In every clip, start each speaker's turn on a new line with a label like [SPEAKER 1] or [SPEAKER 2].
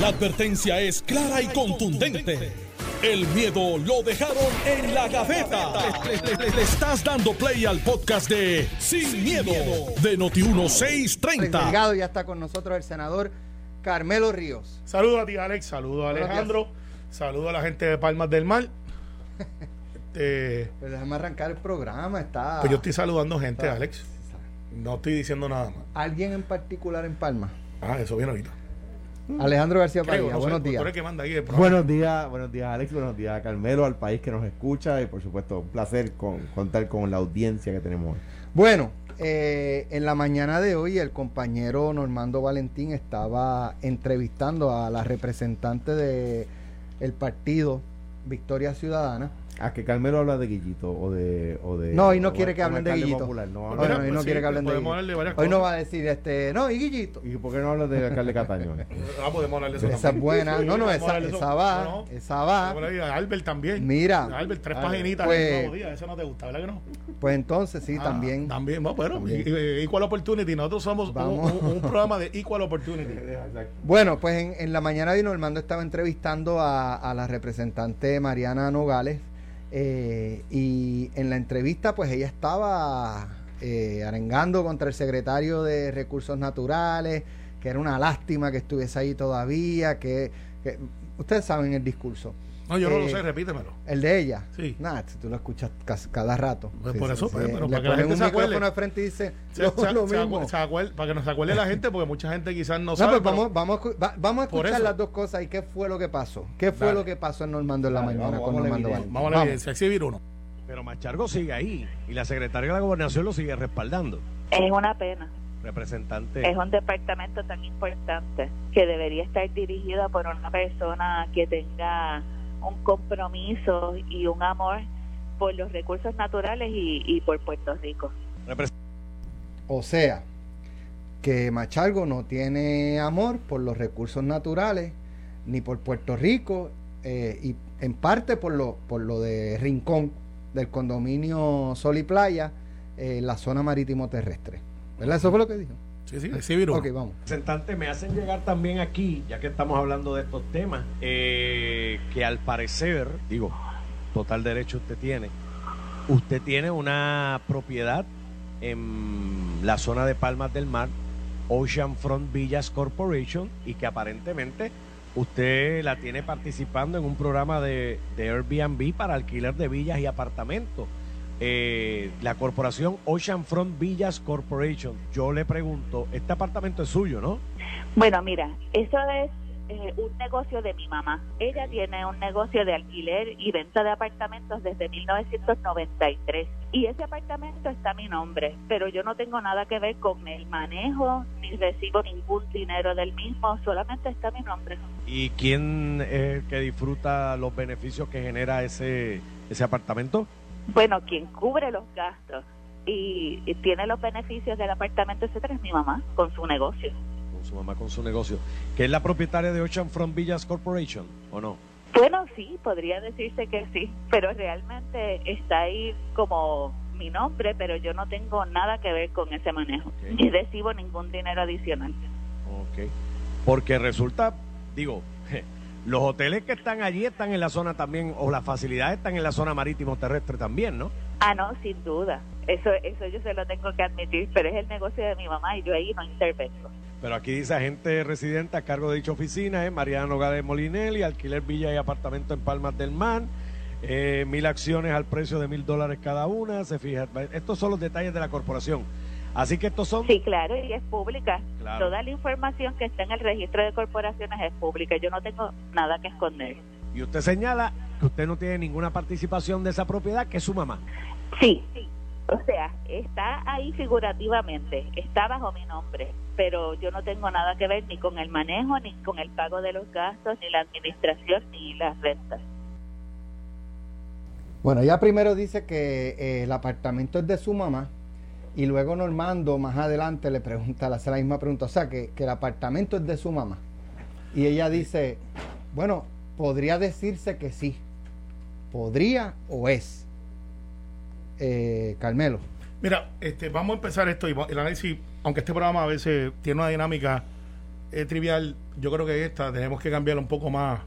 [SPEAKER 1] La advertencia es clara y contundente. El miedo lo dejaron en la gaveta. Le, le- le estás dando play al podcast de Sin, miedo, de Noti1630.
[SPEAKER 2] Delgado, ya está con nosotros el senador Carmelo Ríos.
[SPEAKER 3] Saludos a ti, Alex. Saludos a Alejandro. Saludos a la gente de Palmas del Mar. Este,
[SPEAKER 2] Pues déjame arrancar el programa. Está
[SPEAKER 3] pues yo estoy saludando gente,
[SPEAKER 2] está-
[SPEAKER 3] Alex. No estoy diciendo nada más.
[SPEAKER 2] alguien en particular en Palma.
[SPEAKER 3] Ah, eso viene ahorita.
[SPEAKER 2] Alejandro García Padilla,
[SPEAKER 3] no
[SPEAKER 2] buenos
[SPEAKER 3] tú
[SPEAKER 2] días.
[SPEAKER 3] que manda ahí.
[SPEAKER 4] Buenos días, buenos días Alex, buenos días Carmelo, al país que nos escucha y por supuesto un placer con, contar con la audiencia que tenemos hoy.
[SPEAKER 2] Bueno, eh, en la mañana de hoy el compañero Normando Valentín estaba entrevistando a la representante de el partido Victoria Ciudadana.
[SPEAKER 4] A que Carmelo habla de Guillito o de... O de
[SPEAKER 2] No, y no quiere que hablen de Guillito.
[SPEAKER 4] popular, no,
[SPEAKER 2] No,
[SPEAKER 4] habla-
[SPEAKER 2] no, no, no
[SPEAKER 3] sí,
[SPEAKER 2] quiere que hablen de Guillito. Hoy no va a decir este, no, y Guillito.
[SPEAKER 4] ¿Y por qué no hablas de alcalde Cataño?
[SPEAKER 3] Ah, podemos hablar de eso
[SPEAKER 2] Esa es buena. No, no, esa, esa va,
[SPEAKER 3] No, no.
[SPEAKER 2] esa va.
[SPEAKER 3] Albert también.
[SPEAKER 2] Mira.
[SPEAKER 3] Albert, tres
[SPEAKER 4] Ah,
[SPEAKER 3] paginitas
[SPEAKER 2] pues-
[SPEAKER 3] en el nuevo día. Eso no te gusta, ¿verdad que no?
[SPEAKER 2] Pues entonces sí,
[SPEAKER 3] Ah,
[SPEAKER 2] también.
[SPEAKER 3] También, bueno, pero
[SPEAKER 2] También.
[SPEAKER 3] Equal Opportunity. Nosotros somos un- un programa de Equal Opportunity.
[SPEAKER 2] Bueno, pues en, en la mañana de Normando estaba entrevistando a, a la representante Mariana Nogales eh, y en la entrevista pues ella estaba eh, arengando contra el secretario de Recursos Naturales, que era una lástima que estuviese ahí todavía, que, que- ustedes saben el discurso.
[SPEAKER 3] No, yo no lo
[SPEAKER 2] Eh,
[SPEAKER 3] sé, repítemelo.
[SPEAKER 2] El de ella.
[SPEAKER 3] Sí.
[SPEAKER 2] Nada, si tú lo escuchas cada rato.
[SPEAKER 3] Pues por eso, pues, pero
[SPEAKER 2] Le
[SPEAKER 3] para que la gente
[SPEAKER 2] un
[SPEAKER 3] se acuerde.
[SPEAKER 2] micrófono al frente y dice
[SPEAKER 3] Se-
[SPEAKER 2] lo,
[SPEAKER 3] se-
[SPEAKER 2] lo
[SPEAKER 3] se
[SPEAKER 2] mismo.
[SPEAKER 3] acuer- se acuer- para que nos acuerde la gente, porque mucha gente quizás no,
[SPEAKER 2] No,
[SPEAKER 3] sabe.
[SPEAKER 2] pues
[SPEAKER 3] pero-
[SPEAKER 2] vamos, vamos, a vamos a escuchar las dos cosas y qué fue lo que pasó. ¿Qué fue
[SPEAKER 3] Dale.
[SPEAKER 2] lo que pasó en Normando en la
[SPEAKER 4] Dale,
[SPEAKER 2] mañana
[SPEAKER 4] vamos,
[SPEAKER 2] con
[SPEAKER 4] vamos
[SPEAKER 2] Normando. Valentín?
[SPEAKER 3] Vamos a la evidencia, exhibir uno.
[SPEAKER 5] Pero Machargo sigue ahí y la secretaria de la gobernación lo sigue respaldando.
[SPEAKER 6] Es una pena.
[SPEAKER 5] Representante.
[SPEAKER 6] Es un departamento tan importante que debería estar dirigido por una persona que tenga un compromiso y un amor por los recursos naturales y, y por Puerto Rico.
[SPEAKER 2] O sea, que Machargo no tiene amor por los recursos naturales ni por Puerto Rico eh, y en parte por lo, por lo de Rincón del condominio Sol y Playa, eh, la zona marítimo terrestre. ¿Verdad? Eso fue lo que dijo.
[SPEAKER 3] Sí, sí, exhibir uno.
[SPEAKER 2] Ok, vamos.
[SPEAKER 5] representante me hacen llegar también aquí, ya que estamos hablando de estos temas, eh, que al parecer, digo, total derecho usted tiene, usted tiene una propiedad en la zona de Palmas del Mar, Oceanfront Villas Corporation, y que aparentemente usted la tiene participando en un programa de, de Airbnb para alquiler de villas y apartamentos. Eh, la corporación Oceanfront Villas Corporation. Yo le pregunto, este apartamento es suyo, ¿no?
[SPEAKER 6] Bueno, mira, eso es eh, un negocio de mi mamá. Ella tiene un negocio de alquiler y venta de apartamentos desde 1993. Y ese apartamento está a mi nombre, pero yo no tengo nada que ver con el manejo, ni recibo ningún dinero del mismo, solamente está a mi nombre.
[SPEAKER 5] ¿Y quién es el que disfruta los beneficios que genera ese, ese apartamento?
[SPEAKER 6] Bueno, quien cubre los gastos y, y tiene los beneficios del apartamento, etcétera, es mi mamá con su negocio.
[SPEAKER 5] Con su mamá, con su negocio. ¿Que es la propietaria de Oceanfront Villas Corporation o no?
[SPEAKER 6] Bueno, sí, podría decirse que sí, pero realmente está ahí como mi nombre, pero yo no tengo nada que ver con ese manejo.
[SPEAKER 5] Ok.
[SPEAKER 6] Ni recibo ningún dinero adicional.
[SPEAKER 5] Ok. Porque resulta, digo, los hoteles que están allí están en la zona también, o las facilidades están en la zona marítimo terrestre también, ¿no?
[SPEAKER 6] Ah, no, sin duda. Eso, eso yo se lo tengo que admitir, pero es el negocio de mi mamá y yo ahí no intervengo.
[SPEAKER 5] Pero aquí dice agente residente a cargo de dicha oficina, es Mariano Nogales Molinelli, alquiler villa y apartamento en Palmas del Mar, eh, mil acciones al precio de mil dólares cada una, se fija, estos son los detalles de la corporación. Así que estos son...
[SPEAKER 6] Sí, claro, y es pública.
[SPEAKER 5] Claro.
[SPEAKER 6] Toda la información que está en el registro de corporaciones es pública. Yo no tengo nada que esconder.
[SPEAKER 5] Y usted señala que usted no tiene ninguna participación de esa propiedad, que es su mamá.
[SPEAKER 6] Sí, sí. O sea, está ahí figurativamente, está bajo mi nombre, pero yo no tengo nada que ver ni con el manejo, ni con el pago de los gastos, ni la administración, ni las rentas.
[SPEAKER 2] Bueno, ella primero dice que eh, el apartamento es de su mamá y luego Normando más adelante le pregunta, le hace la misma pregunta, o sea, que, que el apartamento es de su mamá. Y ella dice, bueno, podría decirse que sí, podría o es. Eh, Carmelo.
[SPEAKER 3] Mira, este, vamos a empezar esto y el análisis, aunque este programa a veces tiene una dinámica eh, trivial, yo creo que esta tenemos que cambiarla un poco más,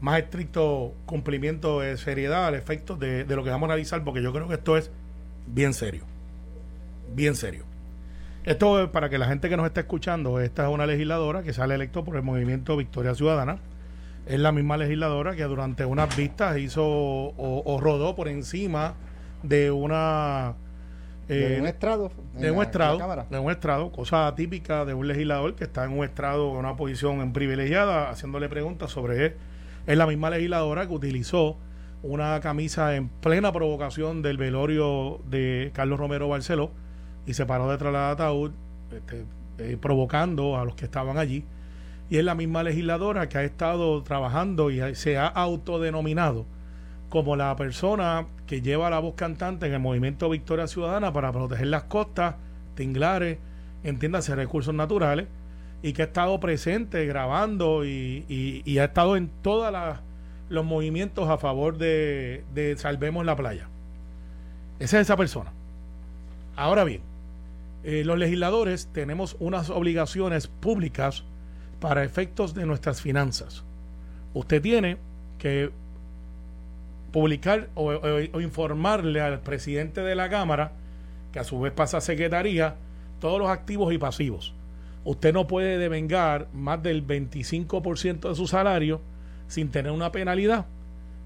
[SPEAKER 3] más estricto cumplimiento de seriedad al efecto de, de lo que vamos a analizar, porque yo creo que esto es bien serio. Bien serio. Esto es para que la gente que nos está escuchando, esta es una legisladora que sale electo por el movimiento Victoria Ciudadana. Es la misma legisladora que durante unas vistas hizo o, o rodó por encima de una
[SPEAKER 2] de
[SPEAKER 3] eh,
[SPEAKER 2] un estrado. en
[SPEAKER 3] de un
[SPEAKER 2] la
[SPEAKER 3] estrado, de un estrado, cosa típica de un legislador que está en un estrado, en una posición en privilegiada, haciéndole preguntas sobre él. Es la misma legisladora que utilizó una camisa en plena provocación del velorio de Carlos Romero Barceló y se paró detrás del ataúd, este, eh, provocando a los que estaban allí. Y es la misma legisladora que ha estado trabajando y se ha autodenominado como la persona que lleva la voz cantante en el movimiento Victoria Ciudadana para proteger las costas, tinglares, entiéndase, recursos naturales, y que ha estado presente grabando y, y- ha estado en todos los movimientos a favor de, de Salvemos la Playa. Esa es esa persona. Ahora bien, eh, los legisladores tenemos unas obligaciones públicas para efectos de nuestras finanzas. Usted tiene que publicar o, informarle al presidente de la Cámara, que a su vez pasa a secretaría, todos los activos y pasivos. Usted no puede devengar más del 25% de su salario sin tener una penalidad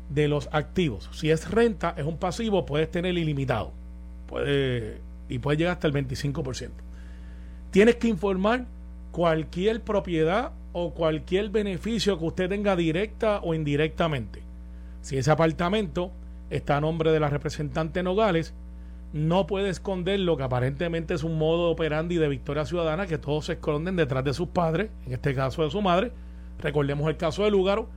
[SPEAKER 3] de los activos. Si es renta, es un pasivo, puedes tener ilimitado. Puede, y puede llegar hasta el 25%. Tienes que informar cualquier propiedad o cualquier beneficio que usted tenga directa o indirectamente. Si ese apartamento está a nombre de la representante Nogales, no puede esconder lo que aparentemente es un modo operandi de Victoria Ciudadana, que todos se esconden detrás de sus padres, en este caso de su madre. Recordemos el caso de Lúgaro,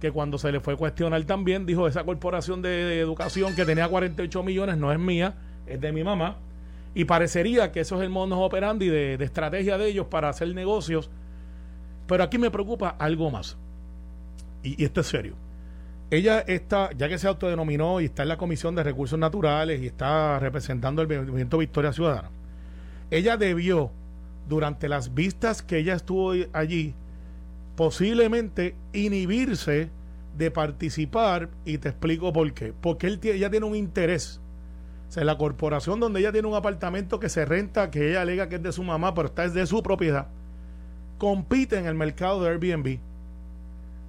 [SPEAKER 3] que cuando se le fue a cuestionar también, dijo, esa corporación de, educación que tenía 48 millones no es mía, es de mi mamá. Y parecería que eso es el modus operandi de, de estrategia de ellos para hacer negocios. Pero aquí me preocupa algo más. Y, esto es serio. Ella está, ya que se autodenominó y está en la Comisión de Recursos Naturales y está representando el movimiento Victoria Ciudadana, ella debió, durante las vistas que ella estuvo allí, posiblemente inhibirse de participar y te explico por qué. Porque él, ella tiene un interés. O sea, la corporación donde ella tiene un apartamento que se renta, que ella alega que es de su mamá, pero está es de su propiedad, compite en el mercado de Airbnb.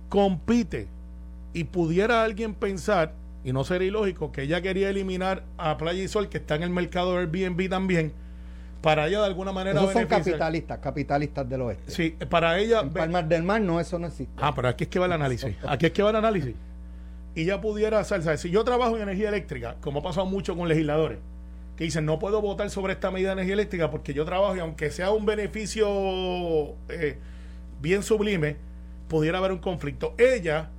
[SPEAKER 3] Compite. Y pudiera alguien pensar, y no sería ilógico, que ella quería eliminar a Playa y Sol, que está en el mercado de Airbnb también, para ella de alguna manera
[SPEAKER 2] Esos son capitalistas, capitalistas del oeste.
[SPEAKER 3] Sí, para ella.
[SPEAKER 2] En Palmas del Mar no, eso no existe.
[SPEAKER 3] Ah, pero aquí es que va el análisis. Aquí es que va el análisis. Y ya pudiera hacer, si yo trabajo en energía eléctrica, como ha pasado mucho con legisladores, que dicen, no puedo votar sobre esta medida de energía eléctrica porque yo trabajo y aunque sea un beneficio eh, bien sublime, pudiera haber un conflicto. Ella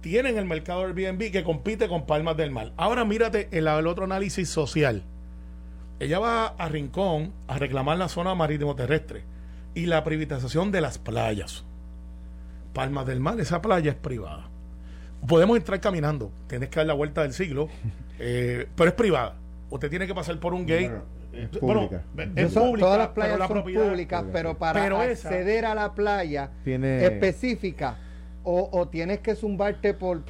[SPEAKER 3] tiene en el mercado Airbnb que compite con Palmas del Mar. Ahora mírate el, el otro análisis social. Ella va a Rincón a reclamar la zona marítimo terrestre y la privatización de las playas. Palmas del Mar, esa playa es privada. Podemos entrar caminando, tienes que dar la vuelta del siglo, eh, pero es privada. Usted tiene que pasar por un gate.
[SPEAKER 4] Bueno, es
[SPEAKER 3] Bueno,
[SPEAKER 4] pública.
[SPEAKER 3] es
[SPEAKER 2] Yo so-
[SPEAKER 3] pública,
[SPEAKER 2] todas las
[SPEAKER 3] pero
[SPEAKER 2] playas
[SPEAKER 3] la
[SPEAKER 2] son públicas, pero para
[SPEAKER 3] Pero esa-
[SPEAKER 2] acceder a la playa
[SPEAKER 4] Tiene-
[SPEAKER 2] específica, o, o tienes que zumbarte por,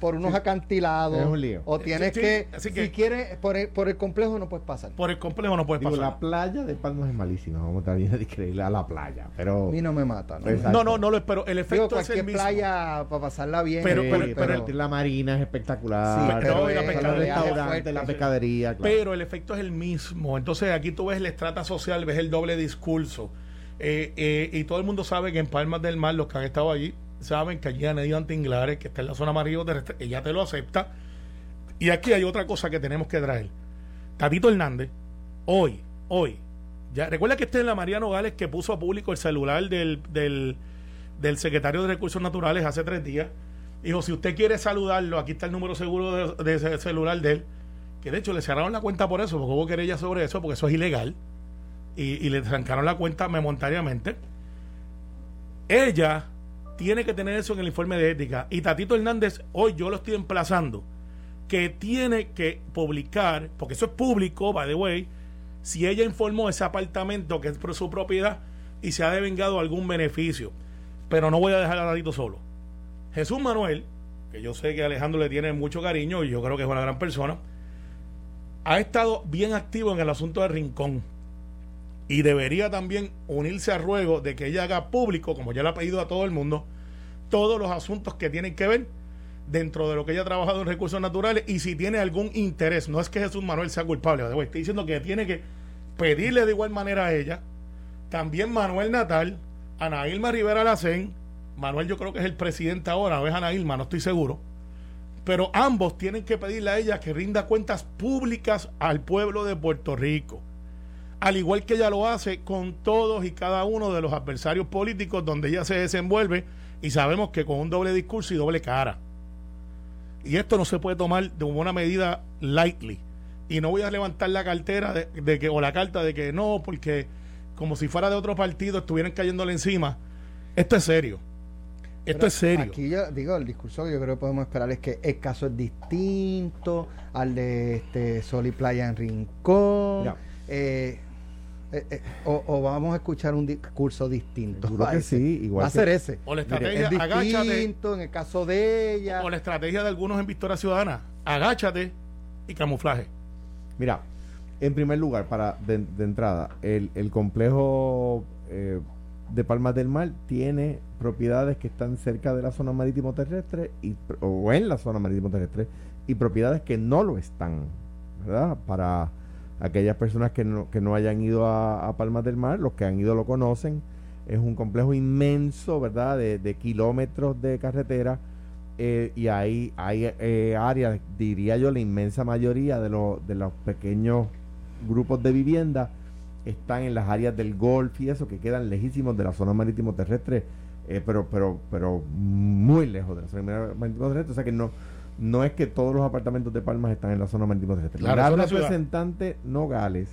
[SPEAKER 2] por unos acantilados,
[SPEAKER 4] es un lío.
[SPEAKER 2] o tienes
[SPEAKER 3] Sí,
[SPEAKER 2] que,
[SPEAKER 3] así
[SPEAKER 2] si quieres, por el, por el complejo no puedes pasar.
[SPEAKER 3] Por el complejo no puedes
[SPEAKER 4] Digo,
[SPEAKER 3] pasar.
[SPEAKER 4] la playa de Palmas es malísima. Vamos también a discreerle a la playa. Pero.
[SPEAKER 2] A mí no me mata, ¿no?
[SPEAKER 3] No, no, no lo espero. El
[SPEAKER 2] Digo,
[SPEAKER 3] efecto es el mismo.
[SPEAKER 2] playa para pasarla bien.
[SPEAKER 3] Pero-
[SPEAKER 4] Sí,
[SPEAKER 3] pero- pero-
[SPEAKER 4] pero la marina es espectacular.
[SPEAKER 2] Sí,
[SPEAKER 3] pero la
[SPEAKER 2] fuerte,
[SPEAKER 4] la pescadería. claro.
[SPEAKER 3] Pero el efecto es el mismo. Entonces aquí tú ves la estrata social, ves el doble discurso. Eh, eh, y todo el mundo sabe que en Palmas del Mar, los que han estado allí, saben que allí han ido Tinglares, que está en la zona marítimo terrestre, ella te lo acepta. Y aquí hay otra cosa que tenemos que traer. Tatito Hernández, hoy, hoy, ya recuerda que este es la María Nogales que puso a público el celular del, del, del secretario de Recursos Naturales hace tres días. Dijo, si usted quiere saludarlo, aquí está el número seguro de, ese celular de él. Que de hecho le cerraron la cuenta por eso, porque hubo querella sobre eso, porque eso es ilegal. Y, y le trancaron la cuenta momentáneamente. Ella tiene que tener eso en el informe de ética. Y Tatito Hernández, hoy yo lo estoy emplazando, que tiene que publicar, porque eso es público, by the way, si ella informó ese apartamento que es por su propiedad y se ha devengado algún beneficio. pero no voy a dejar a Dadito solo. Jesús Manuel, que yo sé que Alejandro le tiene mucho cariño y yo creo que es una gran persona, ha estado bien activo en el asunto de Rincón y debería también unirse a ruego de que ella haga público, como ya le ha pedido a todo el mundo, todos los asuntos que tienen que ver dentro de lo que ella ha trabajado en recursos naturales y si tiene algún interés. No es que Jesús Manuel sea culpable, estoy diciendo que tiene que pedirle de igual manera a ella, también Manuel Natal, Ana Ilma Rivera Lacén, Manuel yo creo que es el presidente ahora, o es no estoy seguro, pero ambos tienen que pedirle a ella que rinda cuentas públicas al pueblo de Puerto Rico, al igual que ella lo hace con todos y cada uno de los adversarios políticos donde ella se desenvuelve y sabemos que con un doble discurso y doble cara. Y esto no se puede tomar de una medida lightly. Y no voy a levantar la cartera de, que, o la carta de que no, porque como si fuera de otro partido estuvieran cayéndole encima. Esto es serio. Esto es serio.
[SPEAKER 2] Aquí yo digo, el discurso que yo creo que podemos esperar es que el caso es distinto al de este Sol y Playa en Rincón. Eh, eh, eh, o, vamos a escuchar un discurso distinto.
[SPEAKER 4] que sí, igual.
[SPEAKER 2] Va a ser ese.
[SPEAKER 3] O la estrategia,
[SPEAKER 2] distinto en el caso de ella.
[SPEAKER 3] O la estrategia de algunos en Victoria Ciudadana, agáchate y camuflaje.
[SPEAKER 4] Mira, en primer lugar, para de, entrada, el, el complejo eh, de Palmas del Mar tiene propiedades que están cerca de la zona marítimo terrestre y, o en la zona marítimo terrestre y propiedades que no lo están, ¿verdad? Para aquellas personas que no, que no hayan ido a, Palmas del Mar, los que han ido lo conocen. Es un complejo inmenso, ¿verdad? De, kilómetros de carretera. Eh, y ahí hay eh, áreas, diría yo, la inmensa mayoría de, de los pequeños grupos de vivienda están en las áreas del Golf y eso, que quedan lejísimos de la zona marítimo terrestre, eh, pero, pero, pero muy lejos de la zona marítimo terrestre. O sea que no, no es que todos los apartamentos de Palmas están en la zona marítimo terrestre. la representante Nogales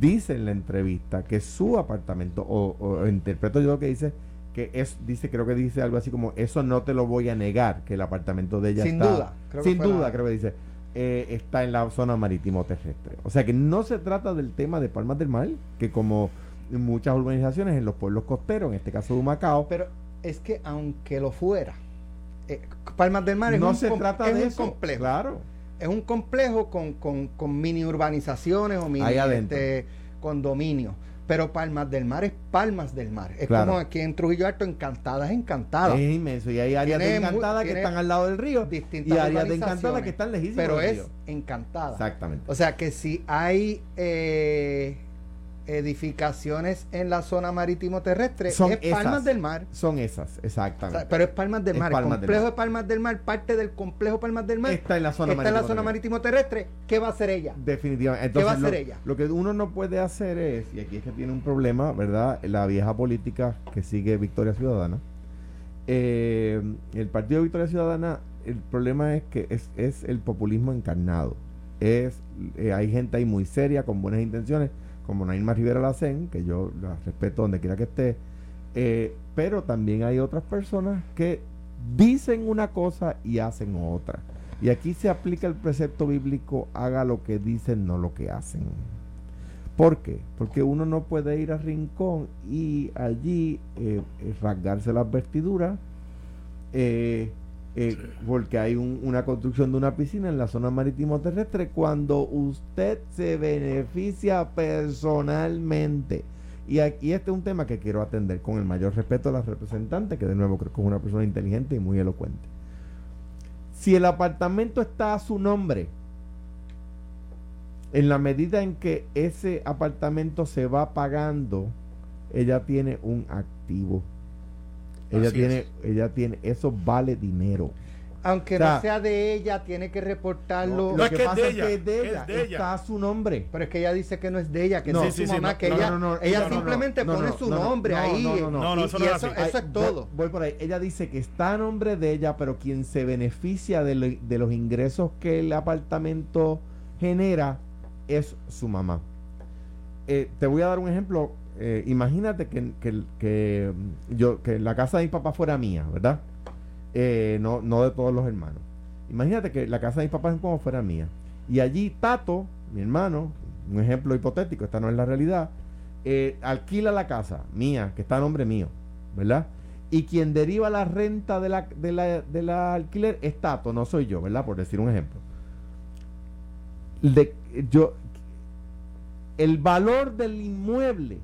[SPEAKER 4] dice en la entrevista que su apartamento, o, interpreto yo lo que dice, que es, dice, creo que dice algo así como, eso no te lo voy a negar, que el apartamento de ella
[SPEAKER 2] sin
[SPEAKER 4] está...
[SPEAKER 2] Duda,
[SPEAKER 4] sin duda, creo que dice, eh, está en la zona marítimo terrestre. O sea que no se trata del tema de Palmas del Mar, que como en muchas urbanizaciones en los pueblos costeros, en este caso de Humacao...
[SPEAKER 2] Pero es que aunque lo fuera, eh, Palmas del Mar es,
[SPEAKER 4] no
[SPEAKER 2] un,
[SPEAKER 4] se trata de
[SPEAKER 2] complejo.
[SPEAKER 4] Claro.
[SPEAKER 2] Es un complejo con, con, mini urbanizaciones o mini este, condominios. Pero Palmas del Mar es Palmas del Mar. Es como aquí en Trujillo Alto, Encantada es Encantada.
[SPEAKER 4] Es inmenso. Y hay áreas de Encantada que están al lado del río. y áreas de Encantada que están lejísimas
[SPEAKER 2] Pero es Encantada.
[SPEAKER 4] Exactamente.
[SPEAKER 2] O sea que si hay eh, edificaciones en la zona marítimo terrestre
[SPEAKER 4] son
[SPEAKER 2] es Palmas del Mar.
[SPEAKER 4] Son esas, exactamente.
[SPEAKER 2] pero es Palmas del Mar. el complejo de Palmas del Mar, parte del complejo Palmas del Mar.
[SPEAKER 4] Está en la zona,
[SPEAKER 2] está marítimo, en la zona marítimo terrestre. ¿Qué va a hacer ella?
[SPEAKER 4] Definitivamente.
[SPEAKER 2] ¿Qué va a
[SPEAKER 4] hacer
[SPEAKER 2] ella?
[SPEAKER 4] Lo que uno no puede hacer es, y aquí es que tiene un problema, ¿verdad? La vieja política que sigue Victoria Ciudadana. Eh, el Partido de Victoria Ciudadana, el problema es que es, es el populismo encarnado. Es, eh, hay gente ahí muy seria, con buenas intenciones como Nailma Rivera Lacen, que yo la respeto donde quiera que esté, eh, pero también hay otras personas que dicen una cosa y hacen otra. Y aquí se aplica el precepto bíblico, haga lo que dicen, no lo que hacen. ¿Por qué? Porque uno no puede ir a rincón y allí eh, eh, rasgarse las vestiduras, eh, porque hay una construcción de una piscina en la zona marítimo terrestre cuando usted se beneficia personalmente. Y aquí este es un tema que quiero atender con el mayor respeto a la representante, que de nuevo creo que es una persona inteligente y muy elocuente. Si el apartamento está a su nombre, en la medida en que ese apartamento se va pagando, ella tiene un activo ella tiene, ella tiene, eso vale dinero.
[SPEAKER 2] Aunque no sea de ella, tiene que reportarlo.
[SPEAKER 3] lo que, pasa es, que es de
[SPEAKER 4] ella, está a su nombre.
[SPEAKER 2] Pero es que ella dice que no es de ella, que no, es su mamá, que ella, ella simplemente pone su nombre ahí.
[SPEAKER 3] No, no, no,
[SPEAKER 2] eso, es todo.
[SPEAKER 4] Voy, por ahí. Ella dice que está a nombre de ella, pero quien se beneficia de, de los ingresos que el apartamento genera es su mamá. Eh, te voy a dar un ejemplo eh, imagínate que, que, yo, que la casa de mi papá fuera mía, ¿verdad? Eh, no, no de todos los hermanos. Imagínate que la casa de mi papá es como fuera mía. Y allí Tato, mi hermano, un ejemplo hipotético, esta no es la realidad, eh, alquila la casa mía, que está a nombre mío, ¿verdad? y quien deriva la renta de la, de la, de la alquiler es Tato, no soy yo, ¿verdad? Por decir un ejemplo. De, yo, el valor del inmueble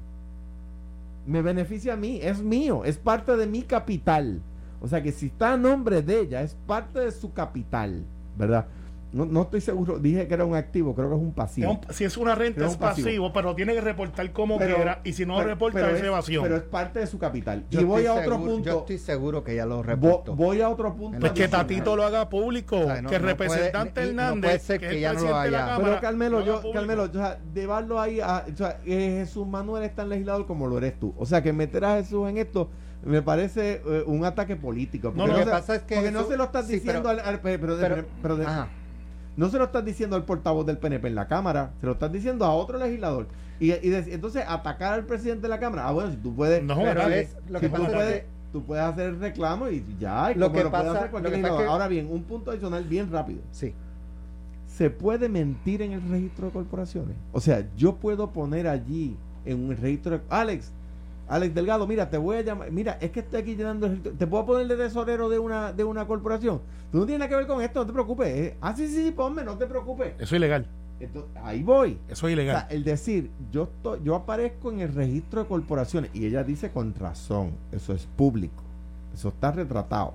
[SPEAKER 4] me beneficia a mí, es mío, es parte de mi capital. O sea que si está a nombre de ella, es parte de su capital, ¿verdad? No, no estoy seguro, dije que era un activo, creo que es un pasivo.
[SPEAKER 3] Si es una renta
[SPEAKER 4] Es un pasivo.
[SPEAKER 3] pasivo, pero tiene que reportar como
[SPEAKER 4] Pero-
[SPEAKER 3] quiera y si no
[SPEAKER 4] pero-
[SPEAKER 3] reporta
[SPEAKER 4] pero
[SPEAKER 3] es
[SPEAKER 4] es-
[SPEAKER 3] evasión.
[SPEAKER 4] Pero es parte de su capital.
[SPEAKER 2] Yo
[SPEAKER 4] y voy a otro
[SPEAKER 2] seguro-
[SPEAKER 4] punto.
[SPEAKER 2] Yo estoy seguro que ya lo
[SPEAKER 4] vo-
[SPEAKER 2] reportó.
[SPEAKER 4] voy a otro punto.
[SPEAKER 3] pues que. Tatito lo haga público,
[SPEAKER 2] O sea, no-
[SPEAKER 3] que
[SPEAKER 2] no
[SPEAKER 3] representante
[SPEAKER 2] puede- y no
[SPEAKER 3] Hernández,
[SPEAKER 2] puede ser
[SPEAKER 3] que,
[SPEAKER 2] ya
[SPEAKER 3] el
[SPEAKER 2] no lo haya.
[SPEAKER 3] Cámara,
[SPEAKER 4] Pero Carmelo, yo. Carmelo, o sea, llevarlo ahí a, o sea, eh, Jesús Manuel es tan legislador como lo eres tú. O sea, que meter a Jesús en esto me parece eh, un ataque político.
[SPEAKER 3] No, lo
[SPEAKER 2] que
[SPEAKER 4] se-
[SPEAKER 2] pasa es que
[SPEAKER 4] porque no se lo estás
[SPEAKER 2] sí,
[SPEAKER 4] diciendo
[SPEAKER 2] pero-
[SPEAKER 4] al, al- pero, de-
[SPEAKER 2] pero-
[SPEAKER 4] pero de-
[SPEAKER 2] Ajá.
[SPEAKER 4] No se lo estás diciendo al portavoz del PNP en la Cámara, se lo estás diciendo a otro legislador. Y, y de- entonces atacar al presidente de la Cámara. Ah, bueno, si tú puedes.
[SPEAKER 3] No
[SPEAKER 2] Pero es- lo
[SPEAKER 4] si
[SPEAKER 2] que
[SPEAKER 4] tú,
[SPEAKER 2] pasa es
[SPEAKER 4] puedes,
[SPEAKER 2] que-
[SPEAKER 4] tú puedes hacer el reclamo y ya. Y
[SPEAKER 2] Lo
[SPEAKER 4] como
[SPEAKER 2] que
[SPEAKER 4] lo puede
[SPEAKER 2] pasa-
[SPEAKER 4] hacer cualquier
[SPEAKER 2] lo pasa que-
[SPEAKER 4] Ahora bien, un punto adicional bien rápido.
[SPEAKER 2] Sí.
[SPEAKER 4] ¿Se puede mentir en el registro de corporaciones? O sea, yo puedo poner allí en un registro de... Alex, Alex Delgado, mira, te voy a llamar... Mira, es que estoy aquí llenando el. ¿Te puedo poner de tesorero de una, de una corporación? Tú no tienes nada que ver con esto, no te preocupes. eh. Ah, sí, sí, sí, ponme, no te preocupes.
[SPEAKER 3] Eso es ilegal.
[SPEAKER 4] Entonces, ahí voy.
[SPEAKER 3] Eso es
[SPEAKER 4] O
[SPEAKER 3] ilegal.
[SPEAKER 4] sea, el decir, yo, estoy, yo aparezco en el registro de corporaciones y ella dice con razón, eso es público, eso está retratado.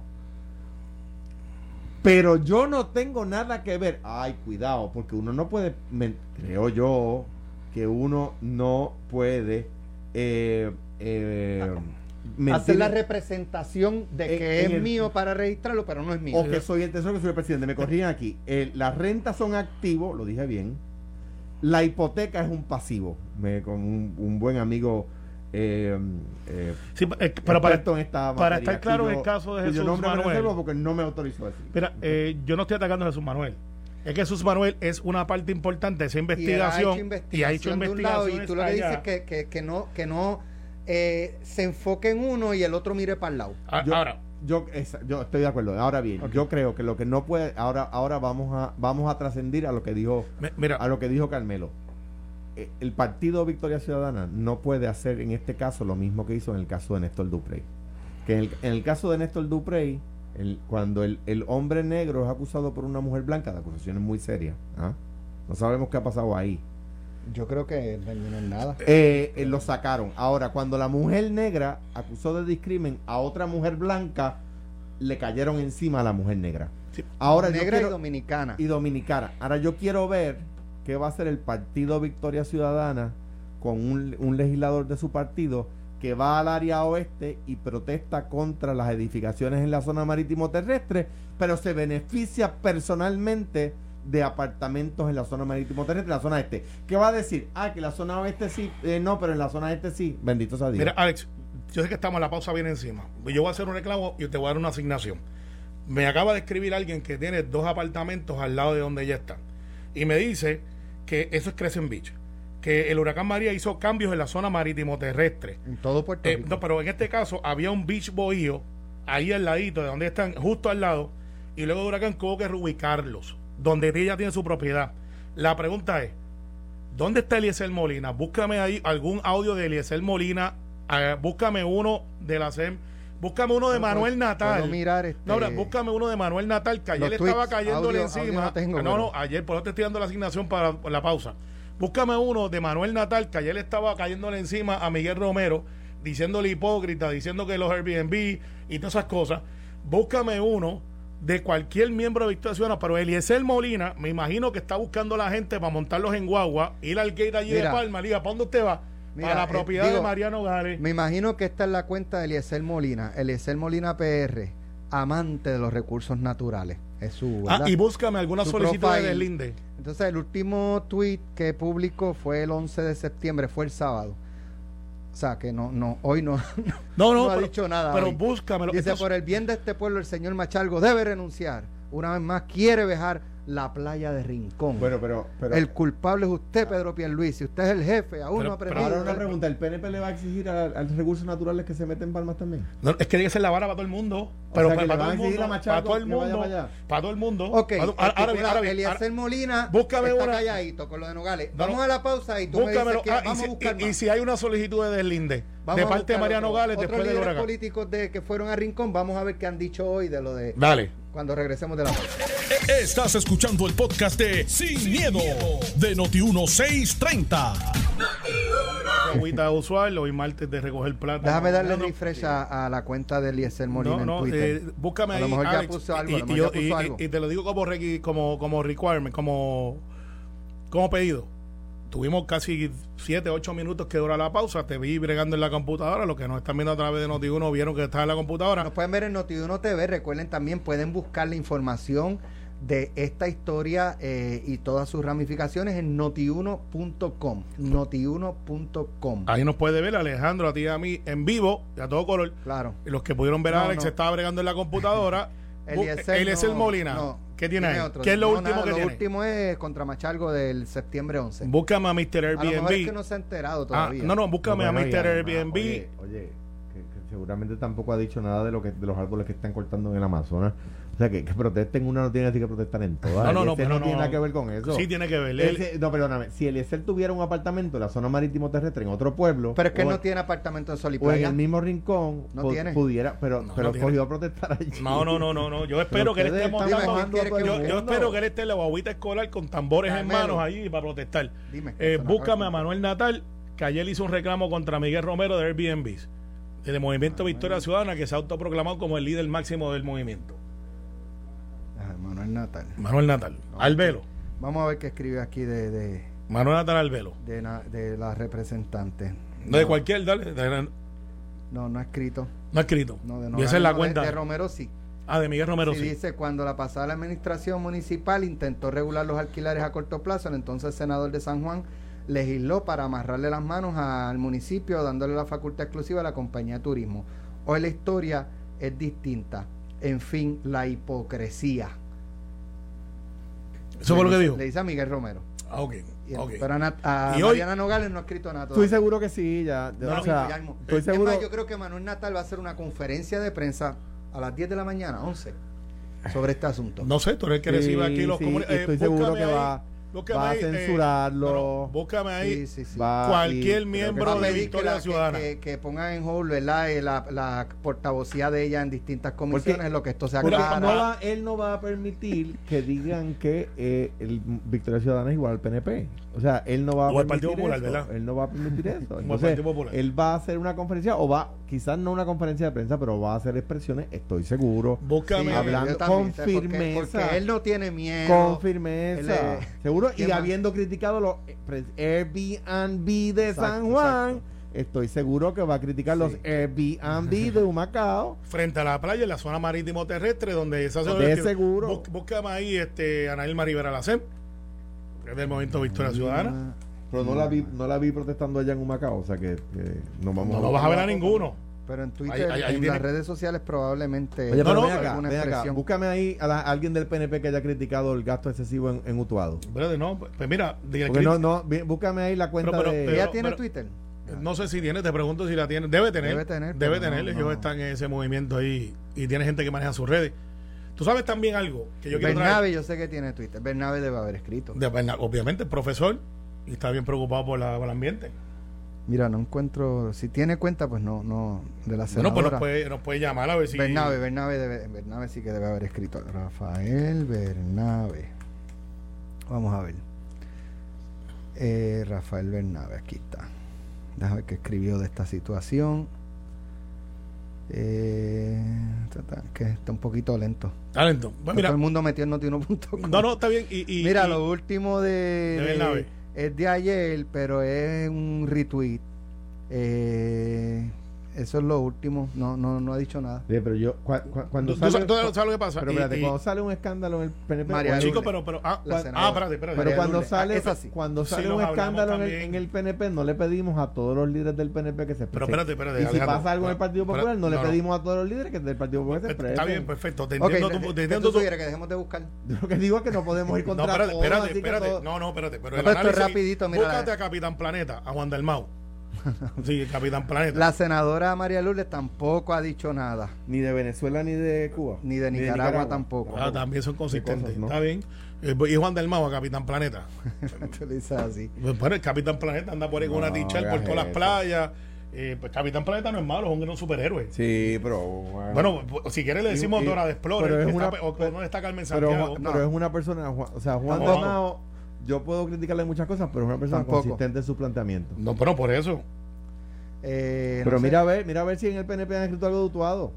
[SPEAKER 4] Pero yo no tengo nada que ver. Ay, cuidado, porque uno no puede, creo yo, que uno no puede eh, eh,
[SPEAKER 2] Hacer la
[SPEAKER 4] en-
[SPEAKER 2] representación de
[SPEAKER 4] en-
[SPEAKER 2] que
[SPEAKER 4] en
[SPEAKER 2] es
[SPEAKER 4] el-
[SPEAKER 2] mío para registrarlo, pero no es mío.
[SPEAKER 4] o que soy el tesoro que soy el presidente. Me corrigen aquí. Eh, las rentas son activos, lo dije bien. La hipoteca es un pasivo. Me, con un, un buen amigo. eh, eh,
[SPEAKER 3] Sí, eh, pero para,
[SPEAKER 4] en esta
[SPEAKER 3] para estar claro en el caso de Jesús
[SPEAKER 4] me
[SPEAKER 3] Manuel.
[SPEAKER 4] porque no me autorizó a decir.
[SPEAKER 3] Mira, eh, yo no estoy atacando a Jesús Manuel. Es que Jesús Manuel es una parte importante de esa
[SPEAKER 2] Y él
[SPEAKER 3] investigación. Y ha hecho
[SPEAKER 2] de un lado, y tú lo que dices que, que, que no, que no eh, se enfoque en uno y el otro mire para el lado.
[SPEAKER 4] Yo,
[SPEAKER 3] Ahora,
[SPEAKER 4] yo, esa- yo estoy de acuerdo. Ahora bien, yo creo que lo que no puede. Ahora, ahora vamos a vamos a trascendir a lo que dijo
[SPEAKER 3] mi- mira,
[SPEAKER 4] a lo que dijo Carmelo. Eh, El partido Victoria Ciudadana no puede hacer en este caso lo mismo que hizo en el caso de Néstor Duprey. Que en el, en el caso de Néstor Duprey, el- cuando el, el hombre negro es acusado por una mujer blanca, de acusaciones muy serias, ¿ah? no sabemos qué ha pasado ahí.
[SPEAKER 2] Yo creo que no es nada.
[SPEAKER 4] Eh, eh, lo sacaron. Ahora, cuando la mujer negra acusó de discrimen a otra mujer blanca, le cayeron encima a la mujer negra.
[SPEAKER 3] Sí.
[SPEAKER 4] Ahora
[SPEAKER 2] Negra
[SPEAKER 4] quiero-
[SPEAKER 2] y dominicana.
[SPEAKER 4] y dominicana. Ahora yo quiero ver qué va a hacer el Partido Victoria Ciudadana con un, un legislador de su partido que va al área oeste y protesta contra las edificaciones en la zona marítimo terrestre, pero se beneficia personalmente de apartamentos en la zona marítimo terrestre, en la zona este. ¿Qué va a decir? Ah, que la zona oeste sí, eh, no, pero en la zona este sí. Bendito sea Dios.
[SPEAKER 3] mira, Alex, yo sé que estamos, la pausa viene encima. Yo voy a hacer un reclamo y te voy a dar una asignación. Me acaba de escribir alguien que tiene dos apartamentos al lado de donde ella está. Y me dice que eso es Crescent Beach. Que el huracán María hizo cambios en la zona marítimo terrestre.
[SPEAKER 2] En todo Puerto
[SPEAKER 3] Eh,
[SPEAKER 2] Rico.
[SPEAKER 3] no, pero en este caso había un beach bohío ahí al ladito, de donde están, justo al lado, y luego de huracán tuvo que reubicarlos, donde ella tiene su propiedad. La pregunta es, ¿dónde está Eliezer Molina? Búscame ahí algún audio de Eliezer Molina, eh, búscame uno de la SEM, búscame uno de
[SPEAKER 2] No,
[SPEAKER 3] Manuel Natal.
[SPEAKER 2] puedo mirar, este,
[SPEAKER 3] No, ahora, búscame uno de Manuel Natal, que ayer
[SPEAKER 2] Los
[SPEAKER 3] estaba cayéndole
[SPEAKER 2] audio-
[SPEAKER 3] encima.
[SPEAKER 2] audio no tengo,
[SPEAKER 3] no, ayer, por eso te estoy dando la asignación para la pausa. Búscame uno de Manuel Natal, que ayer le estaba cayéndole encima a Miguel Romero, diciéndole hipócrita, diciendo que los Airbnb y todas esas cosas. Búscame uno de cualquier miembro de Victoria Ciudadana, pero Eliezer Molina, me imagino que está buscando a la gente para montarlos en guagua, ir al gate allí de. Palma, liga, ¿para dónde usted va?
[SPEAKER 2] Mira,
[SPEAKER 3] para la
[SPEAKER 2] eh,
[SPEAKER 3] propiedad
[SPEAKER 2] digo,
[SPEAKER 3] de Mariano Gales.
[SPEAKER 2] Me imagino que esta es la cuenta de Eliezer Molina. Eliezer Molina PR, amante de los recursos naturales. Es su.
[SPEAKER 3] Ah, y búscame alguna solicitud de deslinde.
[SPEAKER 2] Entonces, el último tweet que publicó fue el 11 de septiembre, fue el sábado. O sea, que no, no, hoy no,
[SPEAKER 3] No, no,
[SPEAKER 2] no ha
[SPEAKER 3] pero,
[SPEAKER 2] dicho nada.
[SPEAKER 3] pero
[SPEAKER 2] hoy.
[SPEAKER 3] búscamelo.
[SPEAKER 2] Dice,
[SPEAKER 3] Entonces-
[SPEAKER 2] por el bien de este pueblo, el señor Machalgo debe renunciar. Una vez más, quiere dejar la playa de Rincón.
[SPEAKER 4] Bueno, pero, pero
[SPEAKER 2] el culpable es usted, Pedro Pierluisi. Usted es el jefe, aún
[SPEAKER 3] Pero-
[SPEAKER 2] no ha
[SPEAKER 3] pero
[SPEAKER 2] aprendido.
[SPEAKER 4] ahora una pregunta, ¿el PNP le va a exigir a, a los recursos naturales que se meten palmas también?
[SPEAKER 3] No, es que tiene que ser la vara para todo el mundo. Pero
[SPEAKER 4] O sea,
[SPEAKER 3] para, todo
[SPEAKER 4] a
[SPEAKER 3] el
[SPEAKER 4] exigir
[SPEAKER 3] mundo,
[SPEAKER 4] Machado
[SPEAKER 3] para todo el mundo,
[SPEAKER 4] para allá.
[SPEAKER 3] para todo el mundo.
[SPEAKER 2] Ok,
[SPEAKER 3] Ahora- ahora bien, ahora bien, ahora-
[SPEAKER 2] Molina
[SPEAKER 3] búscame
[SPEAKER 2] está
[SPEAKER 3] una-
[SPEAKER 2] calladito con lo de Nogales.
[SPEAKER 3] No,
[SPEAKER 2] Vamos
[SPEAKER 3] no.
[SPEAKER 2] a la pausa y tú me dices que
[SPEAKER 3] Ah, y,
[SPEAKER 2] vamos
[SPEAKER 3] si,
[SPEAKER 2] a buscar
[SPEAKER 3] y- y si hay una solicitud de deslinde
[SPEAKER 2] Vamos
[SPEAKER 3] de parte de Mariano
[SPEAKER 2] otro-
[SPEAKER 3] Gales
[SPEAKER 2] otros
[SPEAKER 3] después
[SPEAKER 2] líderes
[SPEAKER 3] huracán.
[SPEAKER 2] políticos de, que fueron a Rincón, vamos a ver qué han dicho hoy de lo de
[SPEAKER 3] Dale.
[SPEAKER 2] cuando regresemos de la.
[SPEAKER 1] Estás escuchando el podcast de Sin, miedo, de Noti1630.
[SPEAKER 3] Agüita usual, hoy martes de recoger plata.
[SPEAKER 2] Déjame darle refresh a, a la cuenta de Eliezer Molina
[SPEAKER 3] No, no,
[SPEAKER 2] en Twitter.
[SPEAKER 3] eh, búscame
[SPEAKER 2] a
[SPEAKER 3] ahí.
[SPEAKER 2] lo mejor ya
[SPEAKER 3] Alex,
[SPEAKER 2] puso algo,
[SPEAKER 3] y, y
[SPEAKER 2] mejor
[SPEAKER 3] yo-
[SPEAKER 2] ya puso
[SPEAKER 3] y-
[SPEAKER 2] algo.
[SPEAKER 3] y te lo digo como, requi- como, como requirement, como, como pedido. Tuvimos casi 7, 8 minutos que dura la pausa. Te vi bregando en la computadora. Los que nos están viendo a través de Noti1 vieron que estaba en la computadora.
[SPEAKER 2] Nos pueden ver en Noti1 TV. Recuerden también, pueden buscar la información de esta historia eh, y todas sus ramificaciones en notiuno.com. Notiuno.com.
[SPEAKER 3] Ahí nos puede ver Alejandro, a ti y a mí en vivo, y a todo color.
[SPEAKER 2] Claro.
[SPEAKER 3] Y los que pudieron ver a
[SPEAKER 2] No,
[SPEAKER 3] Alex
[SPEAKER 2] no.
[SPEAKER 3] estaba bregando en la computadora.
[SPEAKER 2] Eliezer,
[SPEAKER 3] Eliezer
[SPEAKER 2] no,
[SPEAKER 3] Molina.
[SPEAKER 2] no,
[SPEAKER 3] ¿Qué tiene ahí?
[SPEAKER 2] otro.
[SPEAKER 3] ¿Qué es lo
[SPEAKER 2] No,
[SPEAKER 3] último
[SPEAKER 2] nada,
[SPEAKER 3] que
[SPEAKER 2] lo
[SPEAKER 3] tiene?
[SPEAKER 2] último es contra Machalgo del septiembre 11.
[SPEAKER 3] Búscame a Mr.
[SPEAKER 2] a lo mejor es que
[SPEAKER 3] Airbnb.
[SPEAKER 2] no se ha enterado
[SPEAKER 3] Ah,
[SPEAKER 2] todavía.
[SPEAKER 3] no, no, búscame
[SPEAKER 4] No,
[SPEAKER 3] a
[SPEAKER 4] bueno,
[SPEAKER 3] Mr.
[SPEAKER 4] y además,
[SPEAKER 3] Airbnb.
[SPEAKER 4] Oye, oye, que, que seguramente tampoco ha dicho nada de lo que de los árboles que están cortando en el Amazonas. O sea, que, que protesten una no tiene así que protestar en todas.
[SPEAKER 3] No, no, no,
[SPEAKER 4] no
[SPEAKER 3] no.
[SPEAKER 4] tiene nada que ver con eso.
[SPEAKER 3] Sí, tiene que ver. Él-
[SPEAKER 4] Ese- no, perdóname. Si Eliezer tuviera un apartamento en la zona marítimo terrestre en otro pueblo.
[SPEAKER 2] Pero es que
[SPEAKER 4] o,
[SPEAKER 2] no tiene apartamento en Sol y
[SPEAKER 4] o en el mismo rincón,
[SPEAKER 2] No tiene.
[SPEAKER 4] pudiera, pero,
[SPEAKER 3] No,
[SPEAKER 4] pero
[SPEAKER 3] no tiene.
[SPEAKER 4] cogió a protestar allí.
[SPEAKER 3] No, no, no, no, no. Yo espero que él esté montando.
[SPEAKER 2] el
[SPEAKER 3] Yo, yo espero que él esté en la guaguita escolar con tambores en manos allí para protestar.
[SPEAKER 2] Dime.
[SPEAKER 3] Eh, búscame a. Manuel Natal, que ayer hizo un reclamo contra Miguel Romero de Airbnb. Del movimiento Victoria Ciudadana, que se ha autoproclamado como el líder máximo del movimiento.
[SPEAKER 2] Manuel Natal.
[SPEAKER 3] Natal. Albelo.
[SPEAKER 2] Vamos a ver qué escribe aquí de, de,
[SPEAKER 3] Manuel Natal Albelo.
[SPEAKER 2] de, na- de la representante.
[SPEAKER 3] No, de cualquier, dale. de-
[SPEAKER 2] No, no ha escrito.
[SPEAKER 3] no ha escrito.
[SPEAKER 2] No, de
[SPEAKER 3] y esa es la
[SPEAKER 2] no,
[SPEAKER 3] cuenta.
[SPEAKER 2] De, Romero sí.
[SPEAKER 3] ah, de Miguel Romero,
[SPEAKER 2] Sí,
[SPEAKER 3] sí.
[SPEAKER 2] dice, cuando la pasada administración municipal intentó regular los alquileres a corto plazo, el entonces senador de San Juan legisló para amarrarle las manos al municipio, dándole la facultad exclusiva a la compañía de turismo. Hoy la historia es distinta. En fin, la hipocresía.
[SPEAKER 3] Eso fue lo que dijo.
[SPEAKER 2] Le dice a Miguel Romero.
[SPEAKER 3] Ah, ok.
[SPEAKER 2] Y-
[SPEAKER 3] ok.
[SPEAKER 2] Pero a, Nat- a
[SPEAKER 3] Y hoy-
[SPEAKER 2] Mariana Nogales no ha escrito nada
[SPEAKER 4] Estoy
[SPEAKER 2] todavía.
[SPEAKER 4] seguro que sí, ya. ya,
[SPEAKER 2] No,
[SPEAKER 4] o sea,
[SPEAKER 2] ya
[SPEAKER 4] estoy
[SPEAKER 2] Es
[SPEAKER 4] seguro.
[SPEAKER 2] más, yo creo que Manuel Natal va a hacer una conferencia de prensa a las 10 de la mañana, 11, sobre este asunto.
[SPEAKER 3] No sé, tú eres el que
[SPEAKER 4] Sí,
[SPEAKER 3] recibe aquí los
[SPEAKER 4] sí, estoy seguro
[SPEAKER 3] búscame
[SPEAKER 4] que
[SPEAKER 3] ahí,
[SPEAKER 4] va-
[SPEAKER 3] búscame
[SPEAKER 4] va a
[SPEAKER 3] ahí, eh,
[SPEAKER 4] censurarlo.
[SPEAKER 3] bueno, búscame ahí
[SPEAKER 2] Sí, sí, sí.
[SPEAKER 4] va-
[SPEAKER 3] cualquier miembro de Victoria
[SPEAKER 2] la- que-
[SPEAKER 3] Ciudadana.
[SPEAKER 2] que- que pongan en hold ¿verdad? Eh, la, la portavocía de ella en distintas comisiones, en lo que esto se
[SPEAKER 4] Porque
[SPEAKER 3] Mira,
[SPEAKER 2] aclara.
[SPEAKER 4] no va- él no va a permitir que digan que eh, el Victoria Ciudadana es igual al PNP. O sea, él no va a
[SPEAKER 3] O
[SPEAKER 4] permitir
[SPEAKER 3] Partido Popular,
[SPEAKER 4] eso.
[SPEAKER 3] ¿verdad?
[SPEAKER 4] Él no va a permitir eso. Entonces, él va a hacer una conferencia o va, quizás no una conferencia de prensa, pero va a hacer expresiones, estoy seguro.
[SPEAKER 3] Búscame
[SPEAKER 2] Sí,
[SPEAKER 4] hablando
[SPEAKER 2] también
[SPEAKER 4] con
[SPEAKER 2] porque-
[SPEAKER 4] firmeza.
[SPEAKER 2] Porque, él no tiene miedo.
[SPEAKER 4] Con firmeza.
[SPEAKER 2] Él
[SPEAKER 4] Seguro.
[SPEAKER 2] ¿Qué
[SPEAKER 4] Y
[SPEAKER 2] más?
[SPEAKER 4] habiendo criticado los pre- Airbnb de
[SPEAKER 2] Exacto,
[SPEAKER 4] San Juan,
[SPEAKER 2] exacto.
[SPEAKER 4] estoy seguro que va a criticar los
[SPEAKER 2] Sí.
[SPEAKER 4] Airbnb de Humacao.
[SPEAKER 3] frente a la playa en la zona marítimo terrestre donde se hace
[SPEAKER 4] De seguro.
[SPEAKER 3] Bú- búscame ahí este Anaíl Rivera Lacem que es del movimiento Victoria Ciudadana
[SPEAKER 4] Pero no la vi, no la vi protestando allá en Humacao, o sea que, que no vamos
[SPEAKER 3] no, no vas a ver a ninguno
[SPEAKER 2] Pero en Twitter,
[SPEAKER 3] Ahí- ahí- ahí
[SPEAKER 2] en
[SPEAKER 3] tiene-
[SPEAKER 2] las redes sociales probablemente
[SPEAKER 4] Oye,
[SPEAKER 3] No,
[SPEAKER 4] pero
[SPEAKER 3] no,
[SPEAKER 4] ven acá,
[SPEAKER 2] alguna
[SPEAKER 4] ven acá,
[SPEAKER 2] expresión.
[SPEAKER 4] búscame ahí a, la- a alguien del PNP que haya criticado el gasto excesivo en, en Utuado.
[SPEAKER 3] Brother, no pues mira de-
[SPEAKER 4] Porque no, no, vi- búscame ahí la cuenta
[SPEAKER 3] Pero- pero-
[SPEAKER 4] de...
[SPEAKER 3] pero-
[SPEAKER 2] ¿Ella tiene Twitter?
[SPEAKER 3] no sé si tiene te pregunto si la tiene debe tener
[SPEAKER 2] Debe tener,
[SPEAKER 3] debe
[SPEAKER 2] pero
[SPEAKER 3] tener
[SPEAKER 2] no.
[SPEAKER 3] ellos están en ese movimiento ahí y tiene gente que maneja sus redes tú sabes también algo que yo quiero traer
[SPEAKER 2] Bernabe, yo sé que tiene Twitter. Bernabe debe haber escrito.
[SPEAKER 3] de Berna- obviamente el profesor y está bien preocupado por, la- por el ambiente
[SPEAKER 2] Mira, no encuentro. Si tiene cuenta, pues no, no. De la
[SPEAKER 3] bueno
[SPEAKER 2] senadora.
[SPEAKER 3] pues nos puede, nos puede llamar a ver si
[SPEAKER 2] Bernabe, Bernabe, debe, Bernabe sí que debe haber escrito. Rafael Bernabe. Vamos a ver. Eh, Rafael Bernabe, aquí está. Déjame ver qué escribió de esta situación. Eh, que está un poquito lento.
[SPEAKER 3] talento Pues mira
[SPEAKER 2] Todo el mundo metió en notiuno.com.
[SPEAKER 3] no no está bien y, y-
[SPEAKER 2] Mira,
[SPEAKER 3] y-
[SPEAKER 2] lo último de,
[SPEAKER 3] de
[SPEAKER 2] es de ayer, pero es un retweet. Eh, eso es lo último. No, no, no ha dicho nada.
[SPEAKER 4] Sí, pero yo, cua- cua- cuando
[SPEAKER 3] ¿Tú, tú
[SPEAKER 4] sale...
[SPEAKER 3] sabes, tú sabes lo que pasa
[SPEAKER 4] pero espérate,
[SPEAKER 3] y-
[SPEAKER 4] cuando sale un escándalo en el PNP...
[SPEAKER 2] María
[SPEAKER 4] cuando-
[SPEAKER 3] chico pero pero ah,
[SPEAKER 2] La
[SPEAKER 3] cuan-
[SPEAKER 2] senadora.
[SPEAKER 3] ah espérate espérate
[SPEAKER 4] Pero cuando
[SPEAKER 2] Lourdes.
[SPEAKER 4] sale,
[SPEAKER 2] Ah, sí.
[SPEAKER 4] cuando
[SPEAKER 3] Sí,
[SPEAKER 4] sale
[SPEAKER 3] nos
[SPEAKER 4] un escándalo en el, en el PNP, no le pedimos a todos los líderes del PNP que se
[SPEAKER 3] Pero
[SPEAKER 4] expresen.
[SPEAKER 3] espérate, espérate,
[SPEAKER 4] Y si
[SPEAKER 3] Alejandro,
[SPEAKER 4] pasa algo en el Partido
[SPEAKER 3] pero-
[SPEAKER 4] Popular, no,
[SPEAKER 3] no,
[SPEAKER 4] le
[SPEAKER 3] no.
[SPEAKER 4] pedimos a todos los líderes que del Partido Popular se expresen.
[SPEAKER 3] está bien perfecto te entiendo
[SPEAKER 2] ¿qué-
[SPEAKER 3] tu- te
[SPEAKER 2] ¿qué
[SPEAKER 3] entiendo
[SPEAKER 2] tú que dejemos de buscar.
[SPEAKER 4] Lo que digo es que no podemos ir
[SPEAKER 3] No,
[SPEAKER 4] contra
[SPEAKER 3] espérate,
[SPEAKER 4] todos,
[SPEAKER 3] espérate, espérate. No, no, espérate. Pero
[SPEAKER 2] No,
[SPEAKER 3] el
[SPEAKER 2] pero esto es
[SPEAKER 3] análisis-
[SPEAKER 2] rapidito, mira,
[SPEAKER 3] Búscate a Capitán Planeta, a Juan Dalmau. Sí, Capitán Planeta.
[SPEAKER 2] La senadora María Lourdes tampoco ha dicho nada.
[SPEAKER 4] Ni de Venezuela ni de Cuba.
[SPEAKER 2] Ni de Nicaragua tampoco.
[SPEAKER 3] Ah, también son consistentes.
[SPEAKER 4] cosas, ¿no?
[SPEAKER 3] Está bien. Eh, y Juan del Mago, Capitán Planeta.
[SPEAKER 2] Tú le dices así.
[SPEAKER 3] Pues, Bueno, el Capitán Planeta anda por ahí con
[SPEAKER 4] No,
[SPEAKER 3] una tichel por todas las playas. Eh, pues Capitán Planeta no es malo, es un gran superhéroe.
[SPEAKER 4] Sí, pero.
[SPEAKER 3] Bueno, pues, si quieres le decimos
[SPEAKER 4] Y- y-
[SPEAKER 3] Dora de Explorer,
[SPEAKER 4] pero es
[SPEAKER 3] que
[SPEAKER 4] una-
[SPEAKER 3] está- o que no está Carmen
[SPEAKER 4] Pero,
[SPEAKER 3] Santiago.
[SPEAKER 4] Juan- pero es una persona, Juan- o sea, Juan. Dalmao, yo puedo criticarle muchas cosas, pero es una persona
[SPEAKER 2] Tampoco.
[SPEAKER 4] consistente en su planteamiento.
[SPEAKER 3] No, pero por eso.
[SPEAKER 2] Eh, no
[SPEAKER 4] Pero
[SPEAKER 2] sé,
[SPEAKER 4] mira a ver, mira a ver si en el PNP han escrito algo de Utuado.